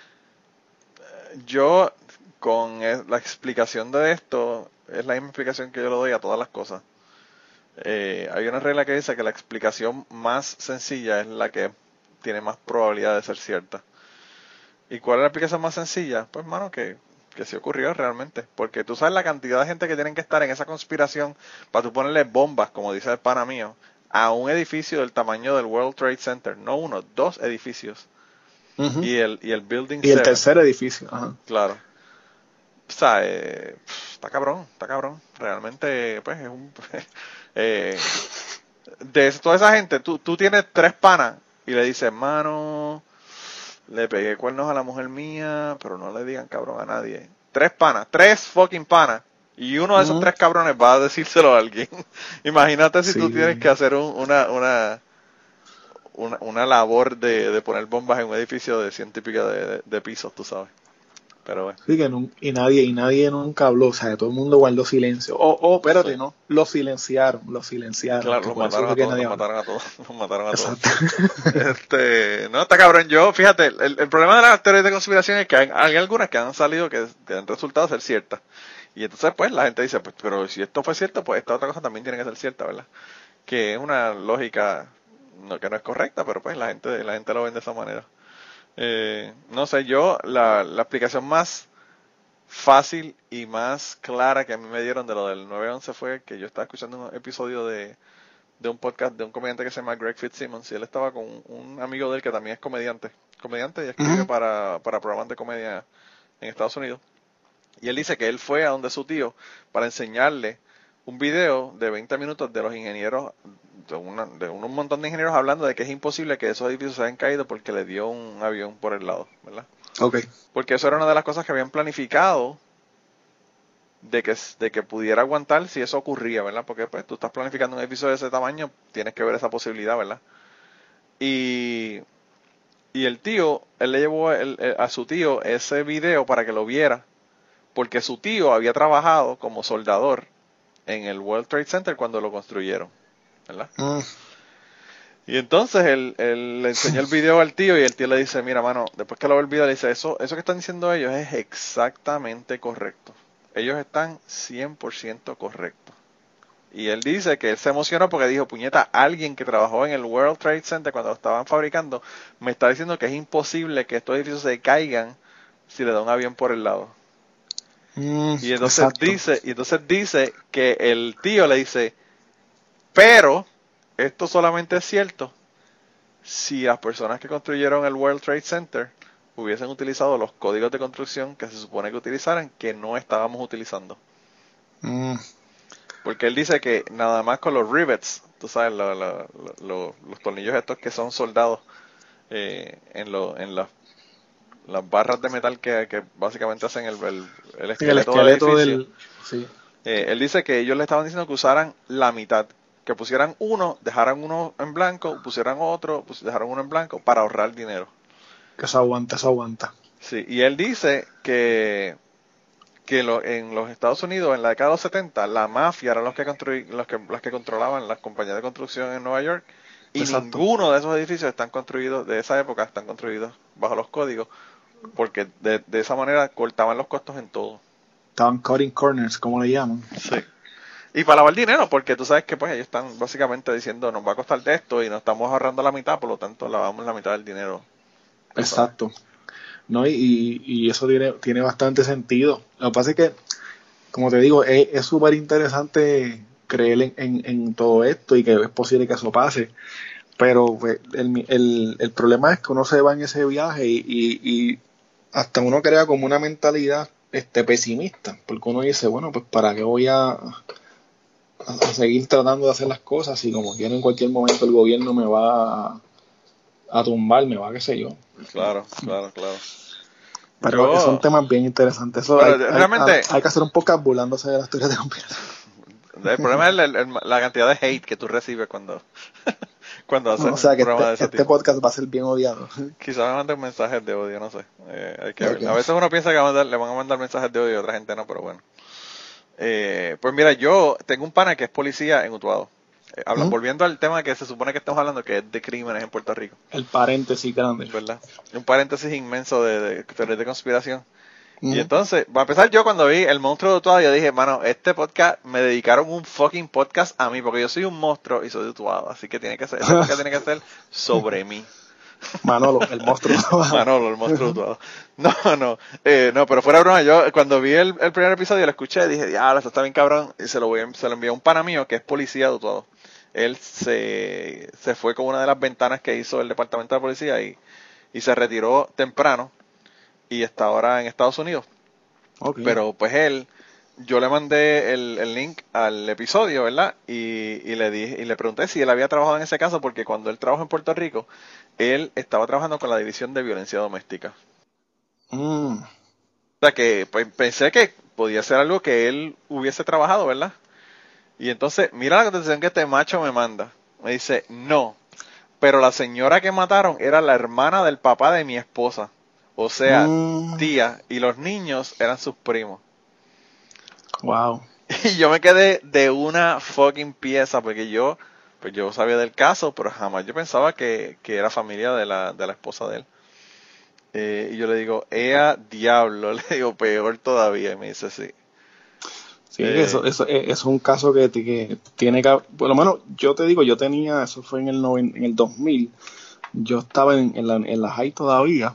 Speaker 2: yo con la explicación de esto, es la misma explicación que yo le doy a todas las cosas. Eh, hay una regla que dice que la explicación más sencilla es la que tiene más probabilidad de ser cierta. ¿Y cuál es la explicación más sencilla? Pues, mano, que que sí ocurrió realmente. Porque tú sabes la cantidad de gente que tienen que estar en esa conspiración para tú ponerle bombas, como dice el pana mío, a un edificio del tamaño del World Trade Center. No uno, dos edificios. y, el, y el building
Speaker 5: Y el tercer edificio.
Speaker 2: Claro. O sea, eh, está cabrón, está cabrón. Realmente, pues, es un... eh, de toda esa gente, tú, tú tienes tres panas y le dices, hermano le pegué cuernos a la mujer mía, pero no le digan cabrón a nadie. Tres panas, tres fucking panas. Y uno de esos tres cabrones va a decírselo a alguien. Imagínate si tú tienes que hacer una, una, una, labor de, de, poner bombas en un edificio de ciento y pico de pisos, tú sabes. Pero bueno.
Speaker 5: Sí, que y nadie, y nadie nunca habló, o sea, todo el mundo guardó silencio. Oh, oh, espérate, no, lo silenciaron, lo silenciaron.
Speaker 2: Claro, los mataron, a todos, los mataron a todos, los mataron a todos. este, no, está cabrón, yo, fíjate, el, el, problema de las teorías de conspiración es que hay, hay algunas que han salido que, que, han resultado ser ciertas. Y entonces, pues, la gente dice, pues, pero si esto fue cierto, pues esta otra cosa también tiene que ser cierta, ¿verdad? Que es una lógica no, que no es correcta, pero pues la gente, la gente lo ve de esa manera. Eh, no sé, yo la, la aplicación más fácil y más clara que a mí me dieron de lo del 911 fue que yo estaba escuchando un episodio de, de un podcast de un comediante que se llama Greg Fitzsimmons y él estaba con un amigo de él que también es comediante, comediante y escribe para, para programas de comedia en Estados Unidos. Y él dice que él fue a donde su tío para enseñarle un video de 20 minutos de los ingenieros, de, de un montón de ingenieros hablando de que es imposible que esos edificios se hayan caído porque le dio un avión por el lado, ¿verdad?
Speaker 5: Ok.
Speaker 2: Porque eso era una de las cosas que habían planificado de que, de que pudiera aguantar si eso ocurría, ¿verdad? Porque pues tú estás planificando un edificio de ese tamaño, tienes que ver esa posibilidad, ¿verdad? Y, y el tío, él le llevó a su tío ese video para que lo viera, porque su tío había trabajado como soldador en el World Trade Center cuando lo construyeron, ¿verdad? Mm. Y entonces él, le enseñó el video al tío y el tío le dice, mira, mano, después que lo ve el video, le dice, eso, eso que están diciendo ellos es exactamente correcto. Ellos están 100% correctos. Y él dice que él se emocionó porque dijo, puñeta, alguien que trabajó en el World Trade Center cuando lo estaban fabricando, me está diciendo que es imposible que estos edificios se caigan si le da un avión por el lado.
Speaker 5: Mm,
Speaker 2: Y entonces
Speaker 5: exacto.
Speaker 2: dice, y entonces dice que el tío le dice, pero esto solamente es cierto si las personas que construyeron el World Trade Center hubiesen utilizado los códigos de construcción que se supone que utilizaran, que no estábamos utilizando.
Speaker 5: Mm,
Speaker 2: Porque él dice que nada más con los rivets, tú sabes, lo- lo- lo- los tornillos estos que son soldados eh, en, lo- en las, las barras de metal que, que básicamente hacen el, el, el
Speaker 5: sí, el
Speaker 2: esqueleto, del
Speaker 5: esqueleto. Sí.
Speaker 2: Eh, él dice que ellos le estaban diciendo que usaran la mitad, que pusieran uno, dejaran uno en blanco, pusieran otro, pues dejaran uno en blanco para ahorrar dinero.
Speaker 5: Que eso aguanta, eso aguanta.
Speaker 2: Sí, y él dice que, que lo- en los Estados Unidos, en la década de los 70, la mafia eran los que, los que, las que controlaban las compañías de construcción en Nueva York, y
Speaker 5: Exacto.
Speaker 2: ninguno de esos edificios están construidos, de esa época, están construidos bajo los códigos, porque de, de esa manera cortaban los costos en todo.
Speaker 5: Estaban cutting corners, como le llaman.
Speaker 2: Sí. Y para lavar dinero, porque tú sabes que pues ellos están básicamente diciendo nos va a costar de esto y nos estamos ahorrando la mitad, por lo tanto lavamos la mitad del dinero.
Speaker 5: Exacto. No, y, y eso tiene, tiene bastante sentido. Lo que pasa es que, como te digo, es súper interesante creer en, en, en todo esto y que es posible que eso pase. Pero pues, el, el, el problema es que uno se va en ese viaje y, y, y hasta uno crea como una mentalidad este pesimista, porque uno dice, bueno, pues para qué voy a, a, seguir tratando de hacer las cosas y como quiera en cualquier momento el gobierno me va a, a tumbar, me va, qué sé yo.
Speaker 2: Claro, claro, claro.
Speaker 5: Pero
Speaker 2: Yo-
Speaker 5: son temas bien interesantes. Eso hay,
Speaker 2: realmente-
Speaker 5: hay, hay que hacer un podcast burlándose de las teorías de conspiración.
Speaker 2: El problema es el- la cantidad de hate que tú recibes cuando, cuando haces
Speaker 5: o sea que
Speaker 2: un programa de
Speaker 5: este,
Speaker 2: ese
Speaker 5: este
Speaker 2: tipo.
Speaker 5: podcast va a ser bien odiado.
Speaker 2: Quizás me manden mensajes de odio, no sé. Eh, hay que. A veces uno piensa que va a mandar- le van a mandar mensajes de odio y otra gente no, pero bueno. Eh, pues mira, yo tengo un pana que es policía en Utuado. Eh, habla-
Speaker 5: Ujú.
Speaker 2: Volviendo al tema que se supone que estamos hablando, que es de crímenes en Puerto Rico.
Speaker 5: El paréntesis grande.
Speaker 2: ¿verdad? Un paréntesis inmenso de, de teorías de conspiración. Y entonces, para empezar, yo cuando vi el monstruo de Utuado, yo dije, mano, este podcast, me dedicaron un fucking podcast a mí, porque yo soy un monstruo y soy de Utuado, así que tiene que ser, este podcast tiene que ser sobre mí.
Speaker 5: Manolo, el monstruo.
Speaker 2: Manolo, el monstruo de Utuado. No, no, eh, no, pero fuera broma, yo cuando vi el, el primer episodio lo escuché, dije, diablo, esto está bien cabrón, y se lo, voy, se lo envié a un pana mío que es policía de Utuado. Él se, se fue con una de las ventanas que hizo el departamento de policía y, y se retiró temprano y está ahora en Estados Unidos. Pero pues él, yo le mandé el, el link al episodio, ¿verdad? Y, y le dije, y le pregunté si él había trabajado en ese caso, porque cuando él trabajó en Puerto Rico, él estaba trabajando con la división de violencia doméstica.
Speaker 5: Mm,
Speaker 2: O sea que pues, pensé que podía ser algo que él hubiese trabajado, ¿verdad? Y entonces, mira la contestación que este macho me manda. Me dice, no, pero la señora que mataron era la hermana del papá de mi esposa. O sea,
Speaker 5: Mm.
Speaker 2: tía, y los niños eran sus primos.
Speaker 5: wow.
Speaker 2: Y yo me quedé de una fucking pieza, porque yo, pues yo sabía del caso, pero jamás yo pensaba que, que era familia de la, de la esposa de él. Eh, y yo le digo, ea diablo, le digo, peor todavía, y me dice sí.
Speaker 5: Sí,
Speaker 2: Eh.
Speaker 5: eso, eso, es es un caso que, que tiene que, por lo menos yo te digo, yo tenía, eso fue en el, en el 2000, yo estaba en, en la, en la high todavía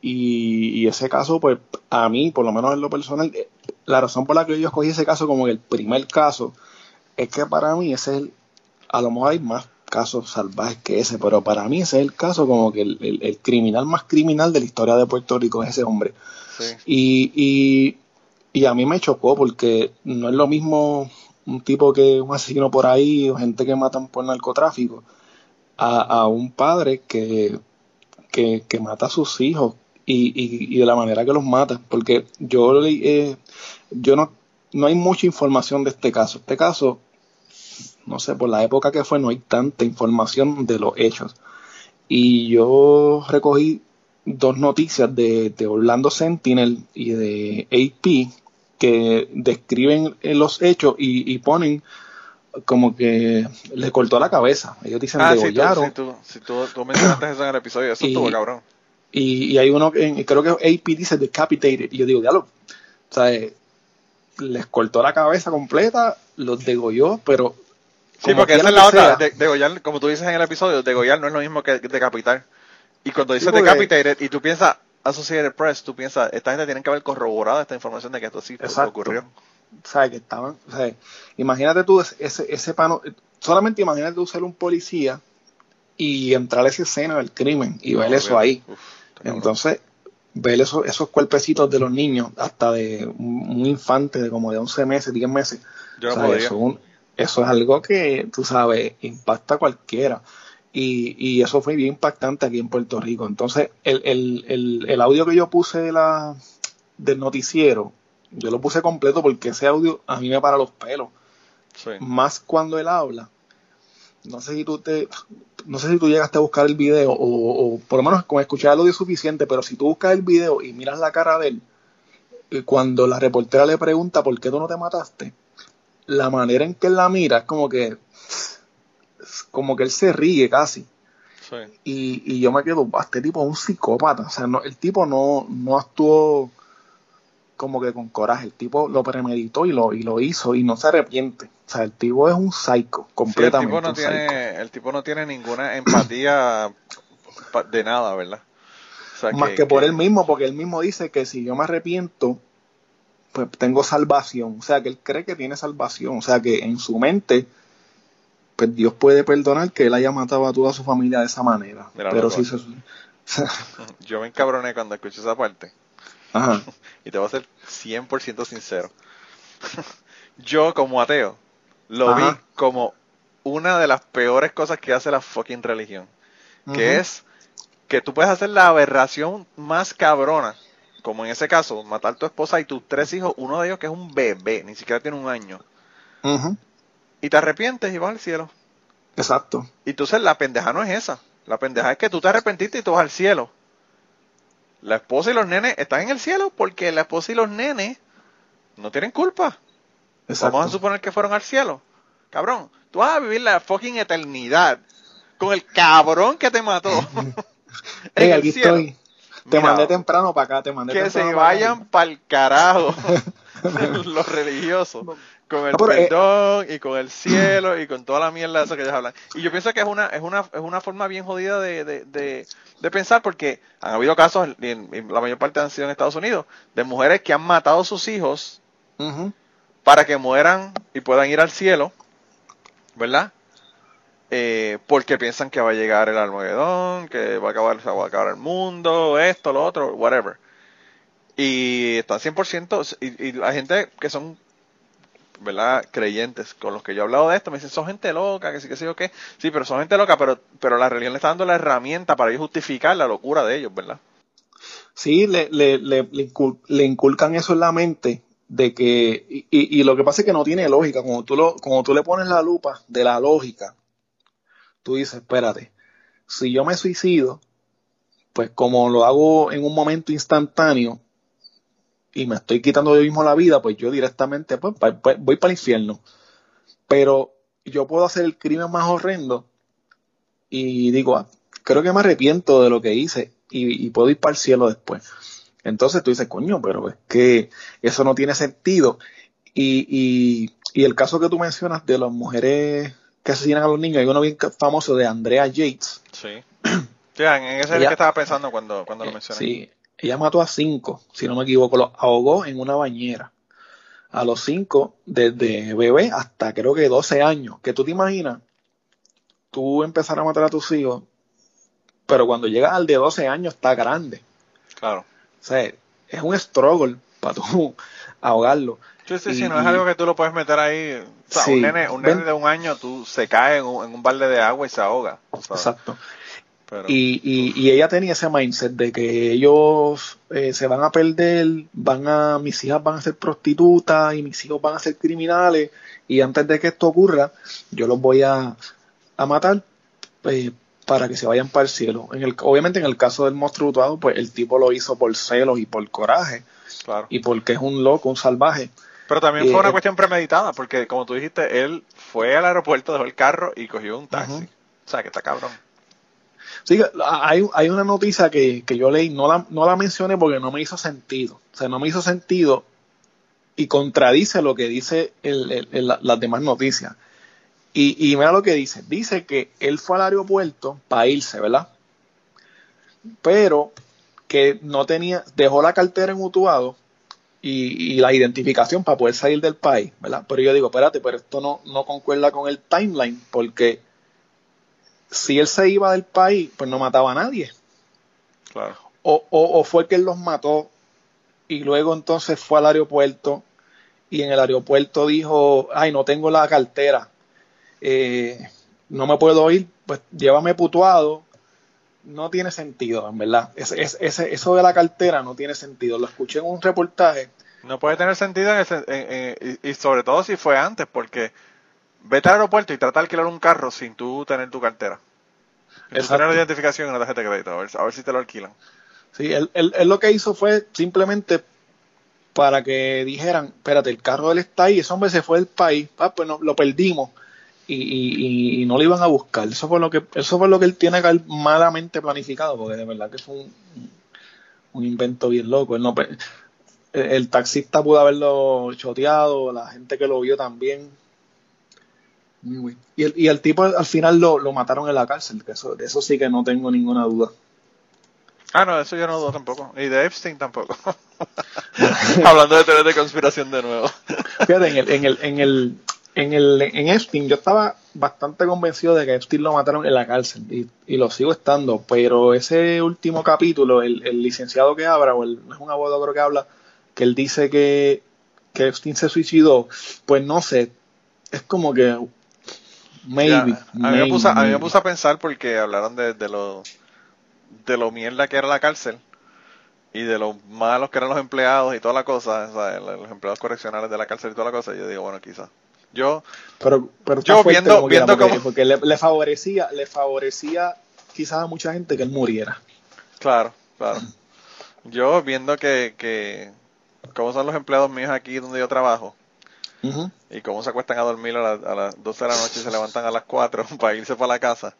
Speaker 5: y, y ese caso, pues a mí, por lo menos en lo personal, eh, la razón por la que yo escogí ese caso como el primer caso es que para mí ese es el, a lo mejor hay más casos salvajes que ese, pero para mí ese es el caso como que el, el- el criminal más criminal de la historia de Puerto Rico es ese hombre.
Speaker 2: Sí,
Speaker 5: Y, y, y a mí me chocó porque no es lo mismo un tipo que un asesino por ahí o gente que matan por narcotráfico a, a un padre que, que, que mata a sus hijos y, y, y de la manera que los mata. Porque yo, eh, yo no, no hay mucha información de este caso. Este caso, no sé, por la época que fue, no hay tanta información de los hechos. Y yo recogí dos noticias de, de Orlando Sentinel y de AP que describen eh, los hechos y, y ponen como que le cortó la cabeza. Ellos dicen
Speaker 2: Ah, sí, tú,
Speaker 5: degollaron.
Speaker 2: sí, tú, sí, tú, tú mencionaste eso en el episodio, eso
Speaker 5: Y-
Speaker 2: estuvo cabrón.
Speaker 5: Y, y hay uno, que creo que AP dice decapitated. Y yo digo, diablo, o sea, eh, les cortó la cabeza completa los degolló, pero...
Speaker 2: Sí, porque esa es la otra.
Speaker 5: sea,
Speaker 2: De, degollar, como tú dices en el episodio, degollar no es lo mismo que decapitar. Y cuando dices
Speaker 5: porque-
Speaker 2: decapitated y tú piensas Associated Press, tú piensas, esta gente tiene que haber corroborado esta información de que esto sí
Speaker 5: Exacto.
Speaker 2: ocurrió.
Speaker 5: ¿sabes? Que estaban, o sea, imagínate tú ese, ese, pano, solamente imagínate tú ser un policía y entrar a esa escena del crimen y ver eso
Speaker 2: bien.
Speaker 5: ahí.
Speaker 2: Uf.
Speaker 5: Entonces, ver esos, esos cuerpecitos de los niños, hasta de un, infante de como de 11 meses, 10 meses,
Speaker 2: yo no
Speaker 5: eso, es un- eso es algo que, tú sabes, impacta a cualquiera. Y, y eso fue bien impactante aquí en Puerto Rico. Entonces, el, el, el, el audio que yo puse de la, del noticiero, yo lo puse completo porque ese audio a mí me para los pelos.
Speaker 2: Sí.
Speaker 5: Más cuando él habla. No sé si tú te, no sé si tú llegaste a buscar el video o, o por lo menos con escuchar el audio es suficiente, pero si tú buscas el video y miras la cara de él, eh, cuando la reportera le pregunta por qué tú no te mataste, la manera en que él la mira es como que, es como que él se ríe casi.
Speaker 2: Sí.
Speaker 5: Y, y yo me quedo, "Bah, este tipo es un psicópata. O sea, no, el tipo no, no actuó como que con coraje. El tipo lo premeditó y lo, y lo hizo y no se arrepiente. O sea, el tipo es un psycho,
Speaker 2: Sí, el
Speaker 5: completamente.
Speaker 2: tipo no
Speaker 5: psycho.
Speaker 2: tiene, el tipo no tiene ninguna empatía pa- de nada, ¿verdad? O sea,
Speaker 5: Más que, por él mismo, porque él mismo dice que si yo me arrepiento, pues tengo salvación. O sea, que él cree que tiene salvación. O sea, que en su mente, pues Dios puede perdonar que él haya matado a toda su familia de esa manera.
Speaker 2: Mira,
Speaker 5: Pero si se...
Speaker 2: Yo me encabroné cuando escuché esa parte.
Speaker 5: Ajá.
Speaker 2: Y te voy a ser 100% sincero. Yo, como ateo, lo
Speaker 5: Ajá.
Speaker 2: vi como una de las peores cosas que hace la fucking religión. Que es que tú puedes hacer la aberración más cabrona. Como en ese caso, matar a tu esposa y tus tres hijos, uno de ellos que es un bebé, ni siquiera tiene un año. Y te arrepientes y vas al cielo.
Speaker 5: Exacto.
Speaker 2: Y entonces la pendeja no es esa. La pendeja es que tú te arrepentiste y tú vas al cielo. La esposa y los nenes están en el cielo porque la esposa y los nenes no tienen culpa.
Speaker 5: Exacto.
Speaker 2: Vamos a suponer que fueron al cielo. Cabrón, tú vas a vivir la fucking eternidad con el cabrón que te mató. en
Speaker 5: Hey,
Speaker 2: el
Speaker 5: aquí
Speaker 2: cielo.
Speaker 5: estoy. Te
Speaker 2: Mira,
Speaker 5: mandé temprano para acá, te mandé
Speaker 2: Que
Speaker 5: temprano
Speaker 2: se
Speaker 5: para acá.
Speaker 2: vayan pa'l carajo los religiosos. Con el
Speaker 5: No, pero, eh,
Speaker 2: perdón y con el cielo y con toda la mierda esa que ellos hablan. Y yo pienso que es una, es una, es una forma bien jodida de, de, de, de pensar porque han habido casos, y en- y la mayor parte han sido en Estados Unidos, de mujeres que han matado a sus hijos para que mueran y puedan ir al cielo, ¿verdad? Eh, porque piensan que va a llegar el Armagedón, que va a acabar, se va a acabar el mundo, esto, lo otro, whatever. Y están 100%, y, y la gente que son, ¿verdad? Creyentes, con los que yo he hablado de esto, me dicen, son gente loca, que sí, que sí, o qué. Sí, pero son gente loca, pero, pero la religión le está dando la herramienta para justificar la locura de ellos, ¿verdad?
Speaker 5: Sí, le, le, le, le incul- le inculcan eso en la mente de que, y, y- lo que pasa es que no tiene lógica, como tú, lo, como tú le pones la lupa de la lógica, tú dices, espérate, si yo me suicido, pues como lo hago en un momento instantáneo y me estoy quitando yo mismo la vida, pues yo directamente pues, pa- pa- voy para el infierno. Pero yo puedo hacer el crimen más horrendo y digo, ah, creo que me arrepiento de lo que hice y, y puedo ir para el cielo después. Entonces tú dices, coño, pero es que eso no tiene sentido. Y, y, y el caso que tú mencionas de las mujeres que asesinan a los niños, hay uno bien famoso de Andrea Yates.
Speaker 2: Sí. Sí, en ese es el que estaba pensando cuando, cuando lo mencioné.
Speaker 5: Sí, ella mató a cinco, si no me equivoco, los ahogó en una bañera. A los cinco, desde bebé hasta creo que 12 años. Que tú te imaginas, tú empezar a matar a tus hijos, pero cuando llegas al de 12 años está grande.
Speaker 2: Claro.
Speaker 5: O sea, es un struggle para tú ahogarlo.
Speaker 2: Sí, sí,
Speaker 5: Y-
Speaker 2: sí, no es algo que tú lo puedes meter ahí. O sea,
Speaker 5: Sí.
Speaker 2: un nene, un nene
Speaker 5: Ven-
Speaker 2: de un año tú se cae en un, en un balde de agua y se ahoga. sabes.
Speaker 5: Exacto.
Speaker 2: Pero,
Speaker 5: Y, y, y ella tenía ese mindset de que ellos eh, se van a perder, van a, mis hijas van a ser prostitutas y mis hijos van a ser criminales y antes de que esto ocurra, yo los voy a, a matar eh, para que se vayan para el cielo. En el, obviamente en el caso del monstruo mutuado, pues el tipo lo hizo por celos y por coraje
Speaker 2: claro.
Speaker 5: y porque es un loco, un salvaje.
Speaker 2: Pero también fue una
Speaker 5: eh,
Speaker 2: cuestión premeditada, porque como tú dijiste, él fue al aeropuerto, dejó el carro y cogió un taxi. O sea, que está cabrón.
Speaker 5: Sí, hay, una noticia que, que yo leí, no la, no la mencioné porque no me hizo sentido. O sea, no me hizo sentido y contradice lo que dice las demás noticias. Y, y mira lo que dice. Dice que él fue al aeropuerto para irse, ¿verdad? Pero que no tenía, dejó la cartera en Utuado y, y, la identificación para poder salir del país, ¿verdad? Pero yo digo, espérate, pero esto no, no concuerda con el timeline, porque si él se iba del país, pues no mataba a nadie.
Speaker 2: Claro.
Speaker 5: O, o, o fue que él los mató y luego entonces fue al aeropuerto y en el aeropuerto dijo, ay, no tengo la cartera, eh, no me puedo ir, pues llévame putuado. No tiene sentido, en verdad. Ese, ese, eso de la cartera no tiene sentido. Lo escuché en un reportaje.
Speaker 2: No puede tener sentido en ese, en, y, sobre todo si fue antes, porque vete al aeropuerto y trata de alquilar un carro sin tú tener tu cartera. Tú tener la identificación en la tarjeta de crédito, a ver, a ver si te lo alquilan.
Speaker 5: Sí, él, él, él, lo que hizo fue simplemente para que dijeran, espérate, el carro de él está ahí, ese hombre se fue del país, ah, pues no, lo perdimos y, y, y, no lo iban a buscar. Eso fue lo que, eso fue lo que él tiene que haber malamente planificado, porque de verdad que fue un, un invento bien loco. Él no, el, el, taxista pudo haberlo choteado, la gente que lo vio también. Y el, y el tipo al final lo, lo mataron en la cárcel, que eso, de eso sí que no tengo ninguna duda.
Speaker 2: Ah, no, eso yo no dudo tampoco. Y de Epstein tampoco. Hablando de teorías de conspiración de nuevo.
Speaker 5: Fíjate, en el, en el, en el, en el, en Epstein yo estaba bastante convencido de que Epstein lo mataron en la cárcel y, y lo sigo estando, pero ese último capítulo, el, el licenciado que habla, o el, es un abogado creo que habla, que él dice que, que Epstein se suicidó, pues no sé, es como que maybe.
Speaker 2: Ya, a, mí me puse, a mí me puse a pensar porque hablaron de, de los de lo mierda que era la cárcel y de lo malos que eran los empleados y toda la cosa, o sea, los empleados correccionales de la cárcel y toda la cosa, yo digo, bueno, quizás. Yo,
Speaker 5: pero, pero
Speaker 2: yo viendo,
Speaker 5: como
Speaker 2: viendo
Speaker 5: porque,
Speaker 2: como...
Speaker 5: porque le, le, favorecía, le favorecía quizás a mucha gente que él muriera.
Speaker 2: Claro, claro. Yo viendo que, que cómo son los empleados míos aquí donde yo trabajo, uh -huh. y cómo se acuestan a dormir a, la, a, las 12 de la noche y se levantan a las 4 para irse para la casa,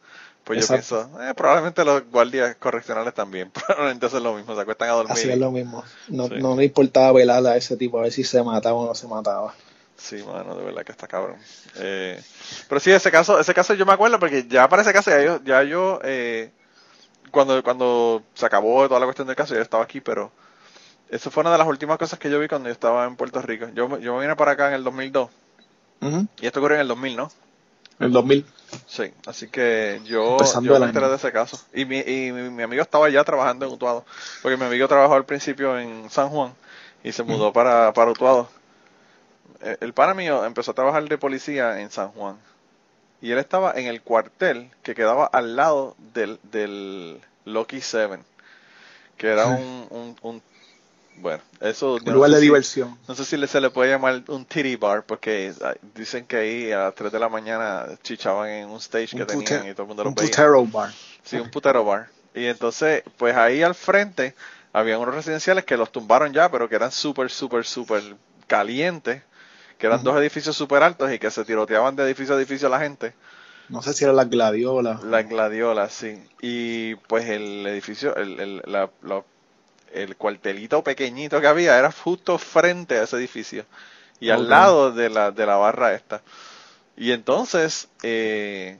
Speaker 2: pues Exacto. yo pienso, eh, probablemente los guardias correccionales también, probablemente hacen lo mismo, se acuestan a dormir.
Speaker 5: Así es lo mismo. No, sí. no le importaba velar a ese tipo, a ver si se mataba o no se mataba.
Speaker 2: Sí, mano, de verdad que está cabrón. Eh, pero sí, ese caso, ese caso yo me acuerdo porque ya para ese caso ya yo, ya yo eh, cuando, cuando se acabó toda la cuestión del caso, yo estaba aquí, pero eso fue una de las últimas cosas que yo vi cuando yo estaba en Puerto Rico. Yo, yo me vine para acá en el 2002 uh -huh. y esto ocurrió en el 2000, ¿no?
Speaker 5: El 2000.
Speaker 2: Sí, así que yo, yo me enteré de ese caso. Y, mi, y mi, mi, amigo estaba ya trabajando en Utuado, porque mi amigo trabajó al principio en San Juan y se mudó uh -huh. para, para Utuado. El pana mío empezó a trabajar de policía en San Juan y él estaba en el cuartel que quedaba al lado del, del Lucky Seven, que era un, un, un bueno, eso...
Speaker 5: Un lugar no de si, diversión.
Speaker 2: No sé si se le puede llamar un titty bar, porque dicen que ahí a las 3 de la mañana chichaban en un stage
Speaker 5: un
Speaker 2: que tenían y todo el mundo lo veía.
Speaker 5: Un putero bar.
Speaker 2: Sí, un putero bar. Y entonces, pues ahí al frente había unos residenciales que los tumbaron ya, pero que eran súper, súper, súper calientes, que eran uh -huh. dos edificios súper altos y que se tiroteaban de edificio a edificio a la gente.
Speaker 5: No sé si era la gladiola.
Speaker 2: La gladiola, sí. Y pues el edificio, el, el, la, la el cuartelito pequeñito que había era justo frente a ese edificio y okay. al lado de la, de la barra esta. Y entonces, eh,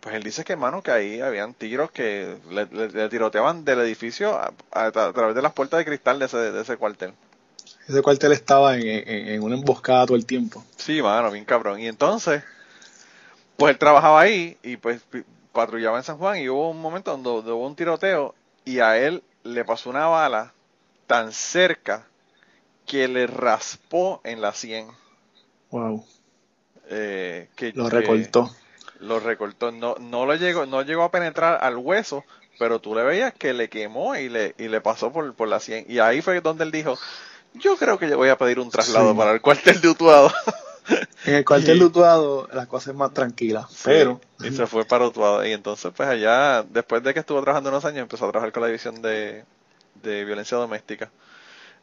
Speaker 2: pues él dice que, mano, que ahí habían tiros que le, le, le tiroteaban del edificio a, a, a, través de las puertas de cristal de ese, de ese cuartel.
Speaker 5: Ese cuartel estaba en, en, en, una emboscada todo el tiempo.
Speaker 2: Sí, mano, bien cabrón. Y entonces, pues él trabajaba ahí y pues patrullaba en San Juan y hubo un momento donde, donde hubo un tiroteo y a él le pasó una bala tan cerca que le raspó en la sien.
Speaker 5: Wow.
Speaker 2: Eh, que,
Speaker 5: lo recortó.
Speaker 2: Que lo recortó. No, no lo llegó, no llegó a penetrar al hueso, pero tú le veías que le quemó y le, y le pasó por, por la sien. Y ahí fue donde él dijo, yo creo que yo voy a pedir un traslado sí. para el cuartel de Utuado.
Speaker 5: En el cuartel de Utuado la cosa es más tranquila, sí, pero...
Speaker 2: Y se fue para Utuado. Y entonces pues allá, después de que estuvo trabajando unos años, empezó a trabajar con la división de, de violencia doméstica.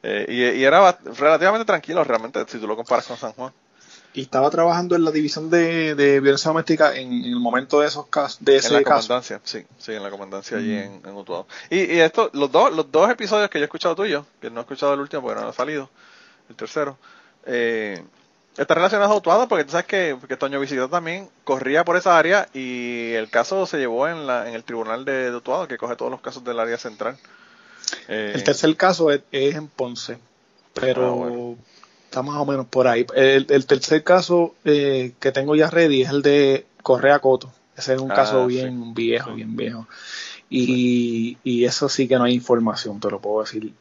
Speaker 2: Eh, y, y, era relativamente tranquilo realmente si tú lo comparas con San Juan.
Speaker 5: Y estaba trabajando en la división de, de violencia doméstica en, en, el momento de esos casos, de ese
Speaker 2: En la
Speaker 5: caso.
Speaker 2: comandancia, sí, sí, en la comandancia mm. allí en, en Utuado. Y, y, esto, los dos, los dos episodios que yo he escuchado tuyo, que no he escuchado el último porque no ha salido, el tercero,
Speaker 6: eh, está relacionado a Utuado porque tú sabes que, que Toño Visitado también corría por esa área y el caso se llevó en, la, en el tribunal de Utuado que coge todos los casos del área central. Eh,
Speaker 5: El tercer caso es, es en Ponce, pero
Speaker 6: Ah, bueno.
Speaker 5: está más o menos por ahí. El, el tercer caso eh, que tengo ya ready es el de Correa Coto. Ese es un
Speaker 6: Ah,
Speaker 5: caso
Speaker 6: sí.
Speaker 5: bien viejo,
Speaker 6: Sí.
Speaker 5: bien viejo. Y, y eso sí que no hay información, te lo puedo decir.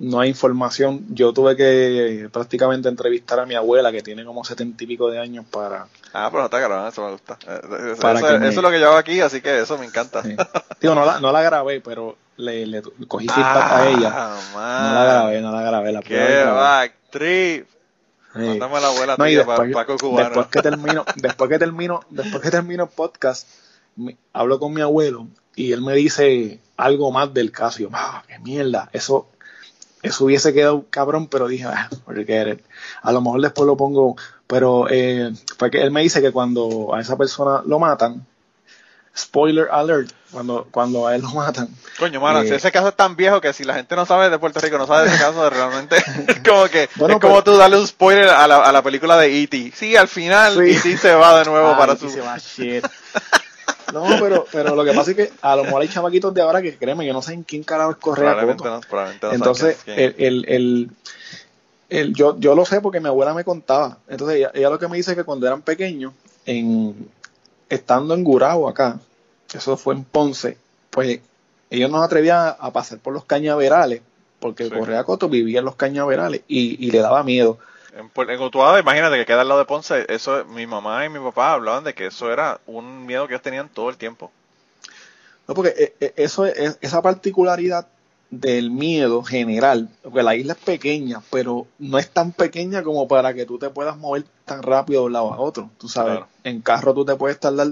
Speaker 5: No hay información. Yo tuve que prácticamente entrevistar a mi abuela, que tiene como setenta y pico de años, para...
Speaker 6: Ah, pero no está grabado, eso me gusta. Eh, Eso,
Speaker 5: Para
Speaker 6: eso-
Speaker 5: me-
Speaker 6: es lo que yo hago aquí, así que eso me encanta.
Speaker 5: sí. Digo, no la, no la grabé, pero le, le cogí feedback a ella.
Speaker 6: Ah,
Speaker 5: No la grabé, no la grabé. La
Speaker 6: Qué
Speaker 5: grabado.
Speaker 6: backtrip.
Speaker 5: Sí.
Speaker 6: Mándame a la abuela
Speaker 5: No,
Speaker 6: tuya
Speaker 5: después,
Speaker 6: pa- Paco Cubano.
Speaker 5: después que termino, después que termino, después que termino el podcast, me- hablo con mi abuelo y él me dice algo más del caso. Y yo, ah, qué mierda, eso, eso hubiese quedado cabrón, pero dije, ah, forget it. a lo mejor después lo pongo, pero eh, fue que él me dice que cuando a esa persona lo matan, spoiler alert, cuando, cuando a él lo matan,
Speaker 6: Coño, mano,
Speaker 5: Eh,
Speaker 6: si ese caso es tan viejo que si la gente no sabe de Puerto Rico, no sabe de ese caso, realmente es como que
Speaker 5: Bueno,
Speaker 6: es como
Speaker 5: pero-
Speaker 6: tú darle un spoiler a la, a la película de E.T. Sí, al final
Speaker 5: Sí.
Speaker 6: E.T. se va de nuevo
Speaker 5: Ay,
Speaker 6: para
Speaker 5: que
Speaker 6: su...
Speaker 5: se va, shit. No, pero, pero lo que pasa es que a lo mejor hay chamaquitos de ahora que créeme que no saben quién carajo es Correa
Speaker 6: Probablemente
Speaker 5: Coto.
Speaker 6: no, probablemente no
Speaker 5: Entonces, el, el, el- el- yo, yo lo sé porque mi abuela me contaba. Entonces, ella, ella lo que me dice es que cuando eran pequeños, en, estando en Gurabo acá, eso fue en Ponce, pues ellos no se atrevían a pasar por los cañaverales, porque
Speaker 6: Sí.
Speaker 5: Correa Coto vivía en los cañaverales y, y le daba miedo.
Speaker 6: En, en Utuado, imagínate que queda al lado de Ponce, eso, mi mamá y mi papá hablaban de que eso era un miedo que ellos tenían todo el tiempo.
Speaker 5: No, porque eh, eh, eso es, esa particularidad del miedo general, porque la isla es pequeña, pero no es tan pequeña como para que tú te puedas mover tan rápido de un lado a otro. Tú sabes,
Speaker 6: Claro.
Speaker 5: en carro tú te puedes tardar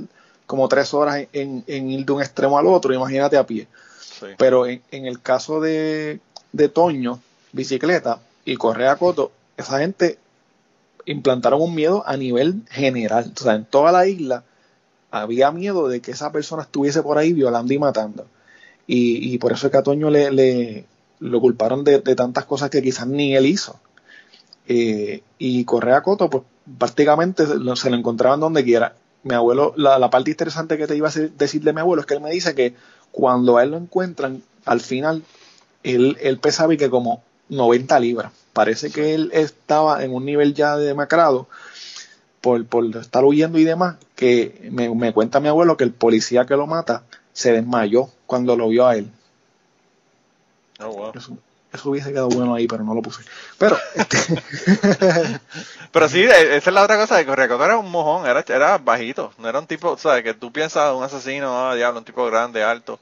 Speaker 5: como tres horas en, en- en ir de un extremo al otro, imagínate a pie.
Speaker 6: Sí.
Speaker 5: Pero en, en el caso de, de Toño, bicicleta y Correa Coto, esa gente implantaron un miedo a nivel general. O sea, en toda la isla había miedo de que esa persona estuviese por ahí violando y matando. Y, y por eso es que a Toño le, le- lo culparon de, de tantas cosas que quizás ni él hizo. Eh, y Correa Coto, pues prácticamente se lo, encontraban donde quiera. Mi abuelo, la, parte interesante que te iba a decir- de mi abuelo es que él me dice que cuando a él lo encuentran, al final, él, él pesaba y que como 90 libras. Parece que él estaba en un nivel ya de demacrado por, por estar huyendo y demás, que me, me cuenta mi abuelo que el policía que lo mata se desmayó cuando lo vio a él.
Speaker 6: Oh, wow.
Speaker 5: Eso, eso hubiese quedado bueno ahí, pero no lo puse. Pero, este,
Speaker 6: Pero sí, e- esa es la otra cosa, de Correa Coto era un mojón, era, era bajito, no era un tipo, ¿sabes? Que tú piensas un asesino, ah, diablo, un tipo grande, alto.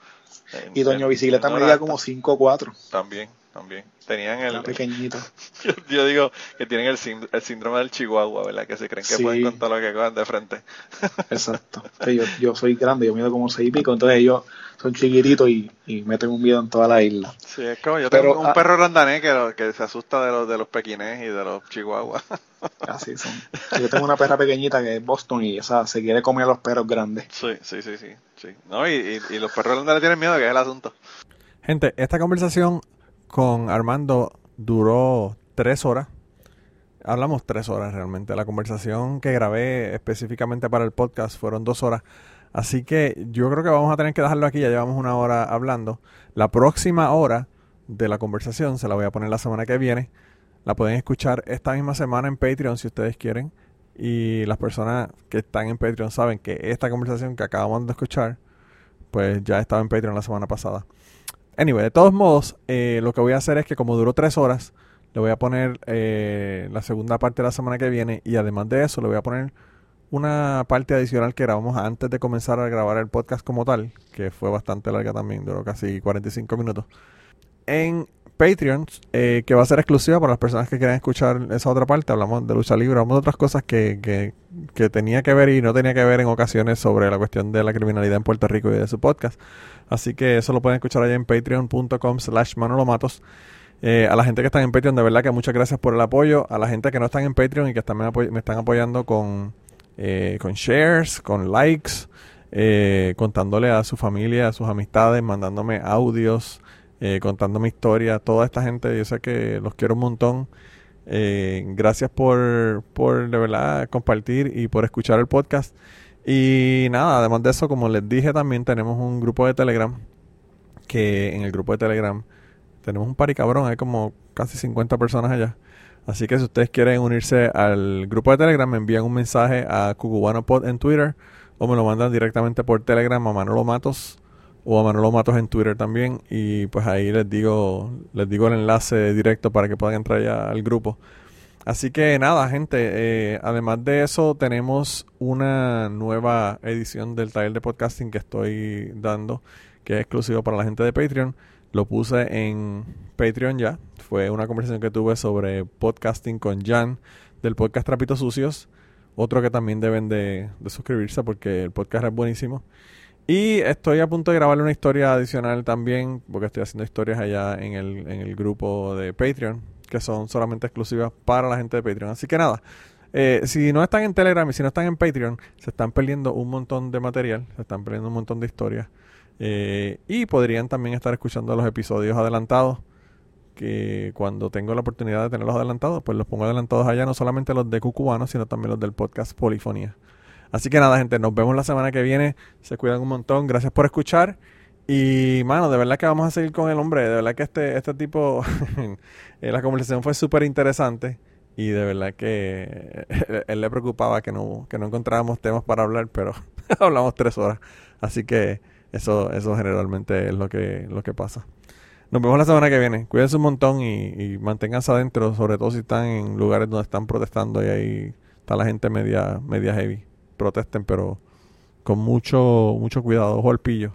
Speaker 6: Eh,
Speaker 5: y Doña
Speaker 6: eh,
Speaker 5: Bicicleta
Speaker 6: no
Speaker 5: medía como 5 o 4,
Speaker 6: También, también. Tenían el,
Speaker 5: era pequeñito.
Speaker 6: yo, yo digo que tienen el, sínd- el síndrome del Chihuahua, ¿verdad? Que se creen que
Speaker 5: Sí.
Speaker 6: pueden con todo lo que cojan de frente.
Speaker 5: Exacto. Sí, yo, yo soy grande, yo mido como 6 y pico, entonces ellos son chiquititos y, y meten un miedo en toda la isla.
Speaker 6: Sí, es como yo
Speaker 5: Pero,
Speaker 6: tengo un
Speaker 5: ah,
Speaker 6: perro randané que, lo- que se asusta de los, de los pequinés y de los chihuahuas.
Speaker 5: Así son. Yo tengo una perra pequeñita que es Boston y esa se quiere comer a los perros grandes.
Speaker 6: Sí, sí, sí, sí. sí. No, y, y, y los perros randanes tienen miedo, que es el asunto.
Speaker 2: Gente, esta conversación con Armando duró tres horas. Hablamos tres horas realmente. La conversación que grabé específicamente para el podcast fueron dos horas. Así que yo creo que vamos a tener que dejarlo aquí. Ya llevamos una hora hablando. La próxima hora de la conversación se la voy a poner la semana que viene. La pueden escuchar esta misma semana en Patreon si ustedes quieren. Y las personas que están en Patreon saben que esta conversación que acabamos de escuchar, pues ya estaba en Patreon la semana pasada. Anyway, de todos modos, eh, lo que voy a hacer es que como duró tres horas, le voy a poner eh, la segunda parte de la semana que viene y además de eso le voy a poner una parte adicional que grabamos antes de comenzar a grabar el podcast como tal, que fue bastante larga también, duró casi 45 minutos, en Patreon, eh, que va a ser exclusiva para las personas que quieran escuchar esa otra parte. Hablamos de lucha libre, hablamos de otras cosas que, que, que tenía que ver y no tenía que ver en ocasiones sobre la cuestión de la criminalidad en Puerto Rico y de su podcast. Así que eso lo pueden escuchar allá en patreon.com slash manolomatos. Eh, a la gente que está en Patreon, de verdad que muchas gracias por el apoyo. A la gente que no están en Patreon y que también me están apoyando con, eh, con shares, con likes, eh, contándole a su familia, a sus amistades, mandándome audios, eh, contándome historia. Toda esta gente, yo sé que los quiero un montón. Eh, gracias por, por de verdad compartir y por escuchar el podcast. Y nada, además de eso, como les dije, también tenemos un grupo de Telegram. Que en el grupo de Telegram tenemos un pari cabrón, hay como casi 50 personas allá. Así que si ustedes quieren unirse al grupo de Telegram, me envían un mensaje a CucubanoPod en Twitter o me lo mandan directamente por Telegram a Manolo Matos o a Manolo Matos en Twitter también y pues ahí les digo les digo el enlace directo para que puedan entrar ya al grupo. Así que nada, gente, eh, además de eso tenemos una nueva edición del taller de podcasting que estoy dando que es exclusivo para la gente de Patreon. Lo puse en Patreon ya. Fue una conversación que tuve sobre podcasting con Jan del podcast Trapitos Sucios. Otro que también deben de, suscribirse porque el podcast es buenísimo. Y estoy a punto de grabarle una historia adicional también, porque estoy haciendo historias allá en el, en el grupo de Patreon, que son solamente exclusivas para la gente de Patreon. Así que nada, eh, si no están en Telegram y si no están en Patreon, se están perdiendo un montón de material, se están perdiendo un montón de historias. Eh, y podrían también estar escuchando los episodios adelantados. Que cuando tengo la oportunidad de tenerlos adelantados, pues los pongo adelantados allá, no solamente los de Cucubano, sino también los del podcast Polifonía. Así que nada, gente, nos vemos la semana que viene. Se cuidan un montón. Gracias por escuchar. Y, mano, de verdad que vamos a seguir con el hombre. De verdad que este, este tipo, eh, la conversación fue súper interesante. Y de verdad que él le preocupaba que no, que no encontrábamos temas para hablar, pero hablamos tres horas. Así que eso, eso generalmente es lo que, lo que pasa. Nos vemos la semana que viene. Cuídense un montón y, manténganse adentro, sobre todo si están en lugares donde están protestando y ahí está la gente media, media heavy. Protesten, pero con mucho, mucho cuidado. Ojo al pillo.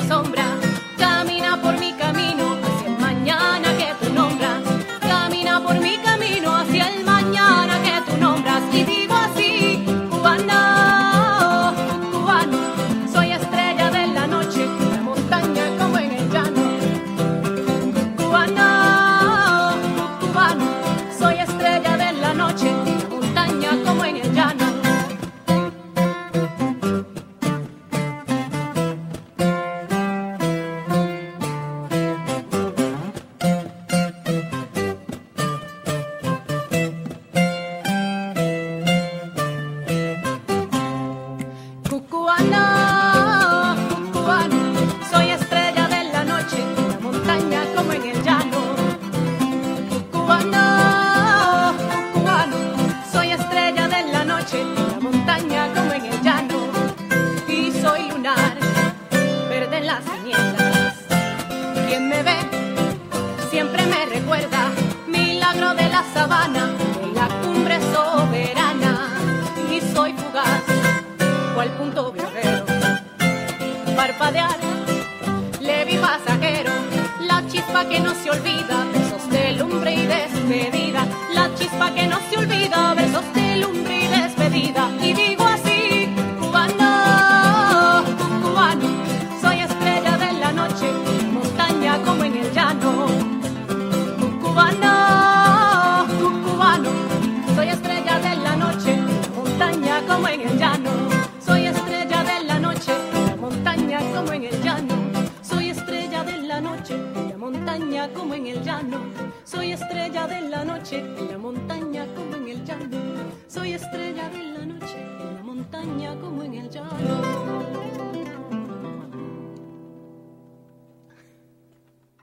Speaker 7: Soy estrella de la noche.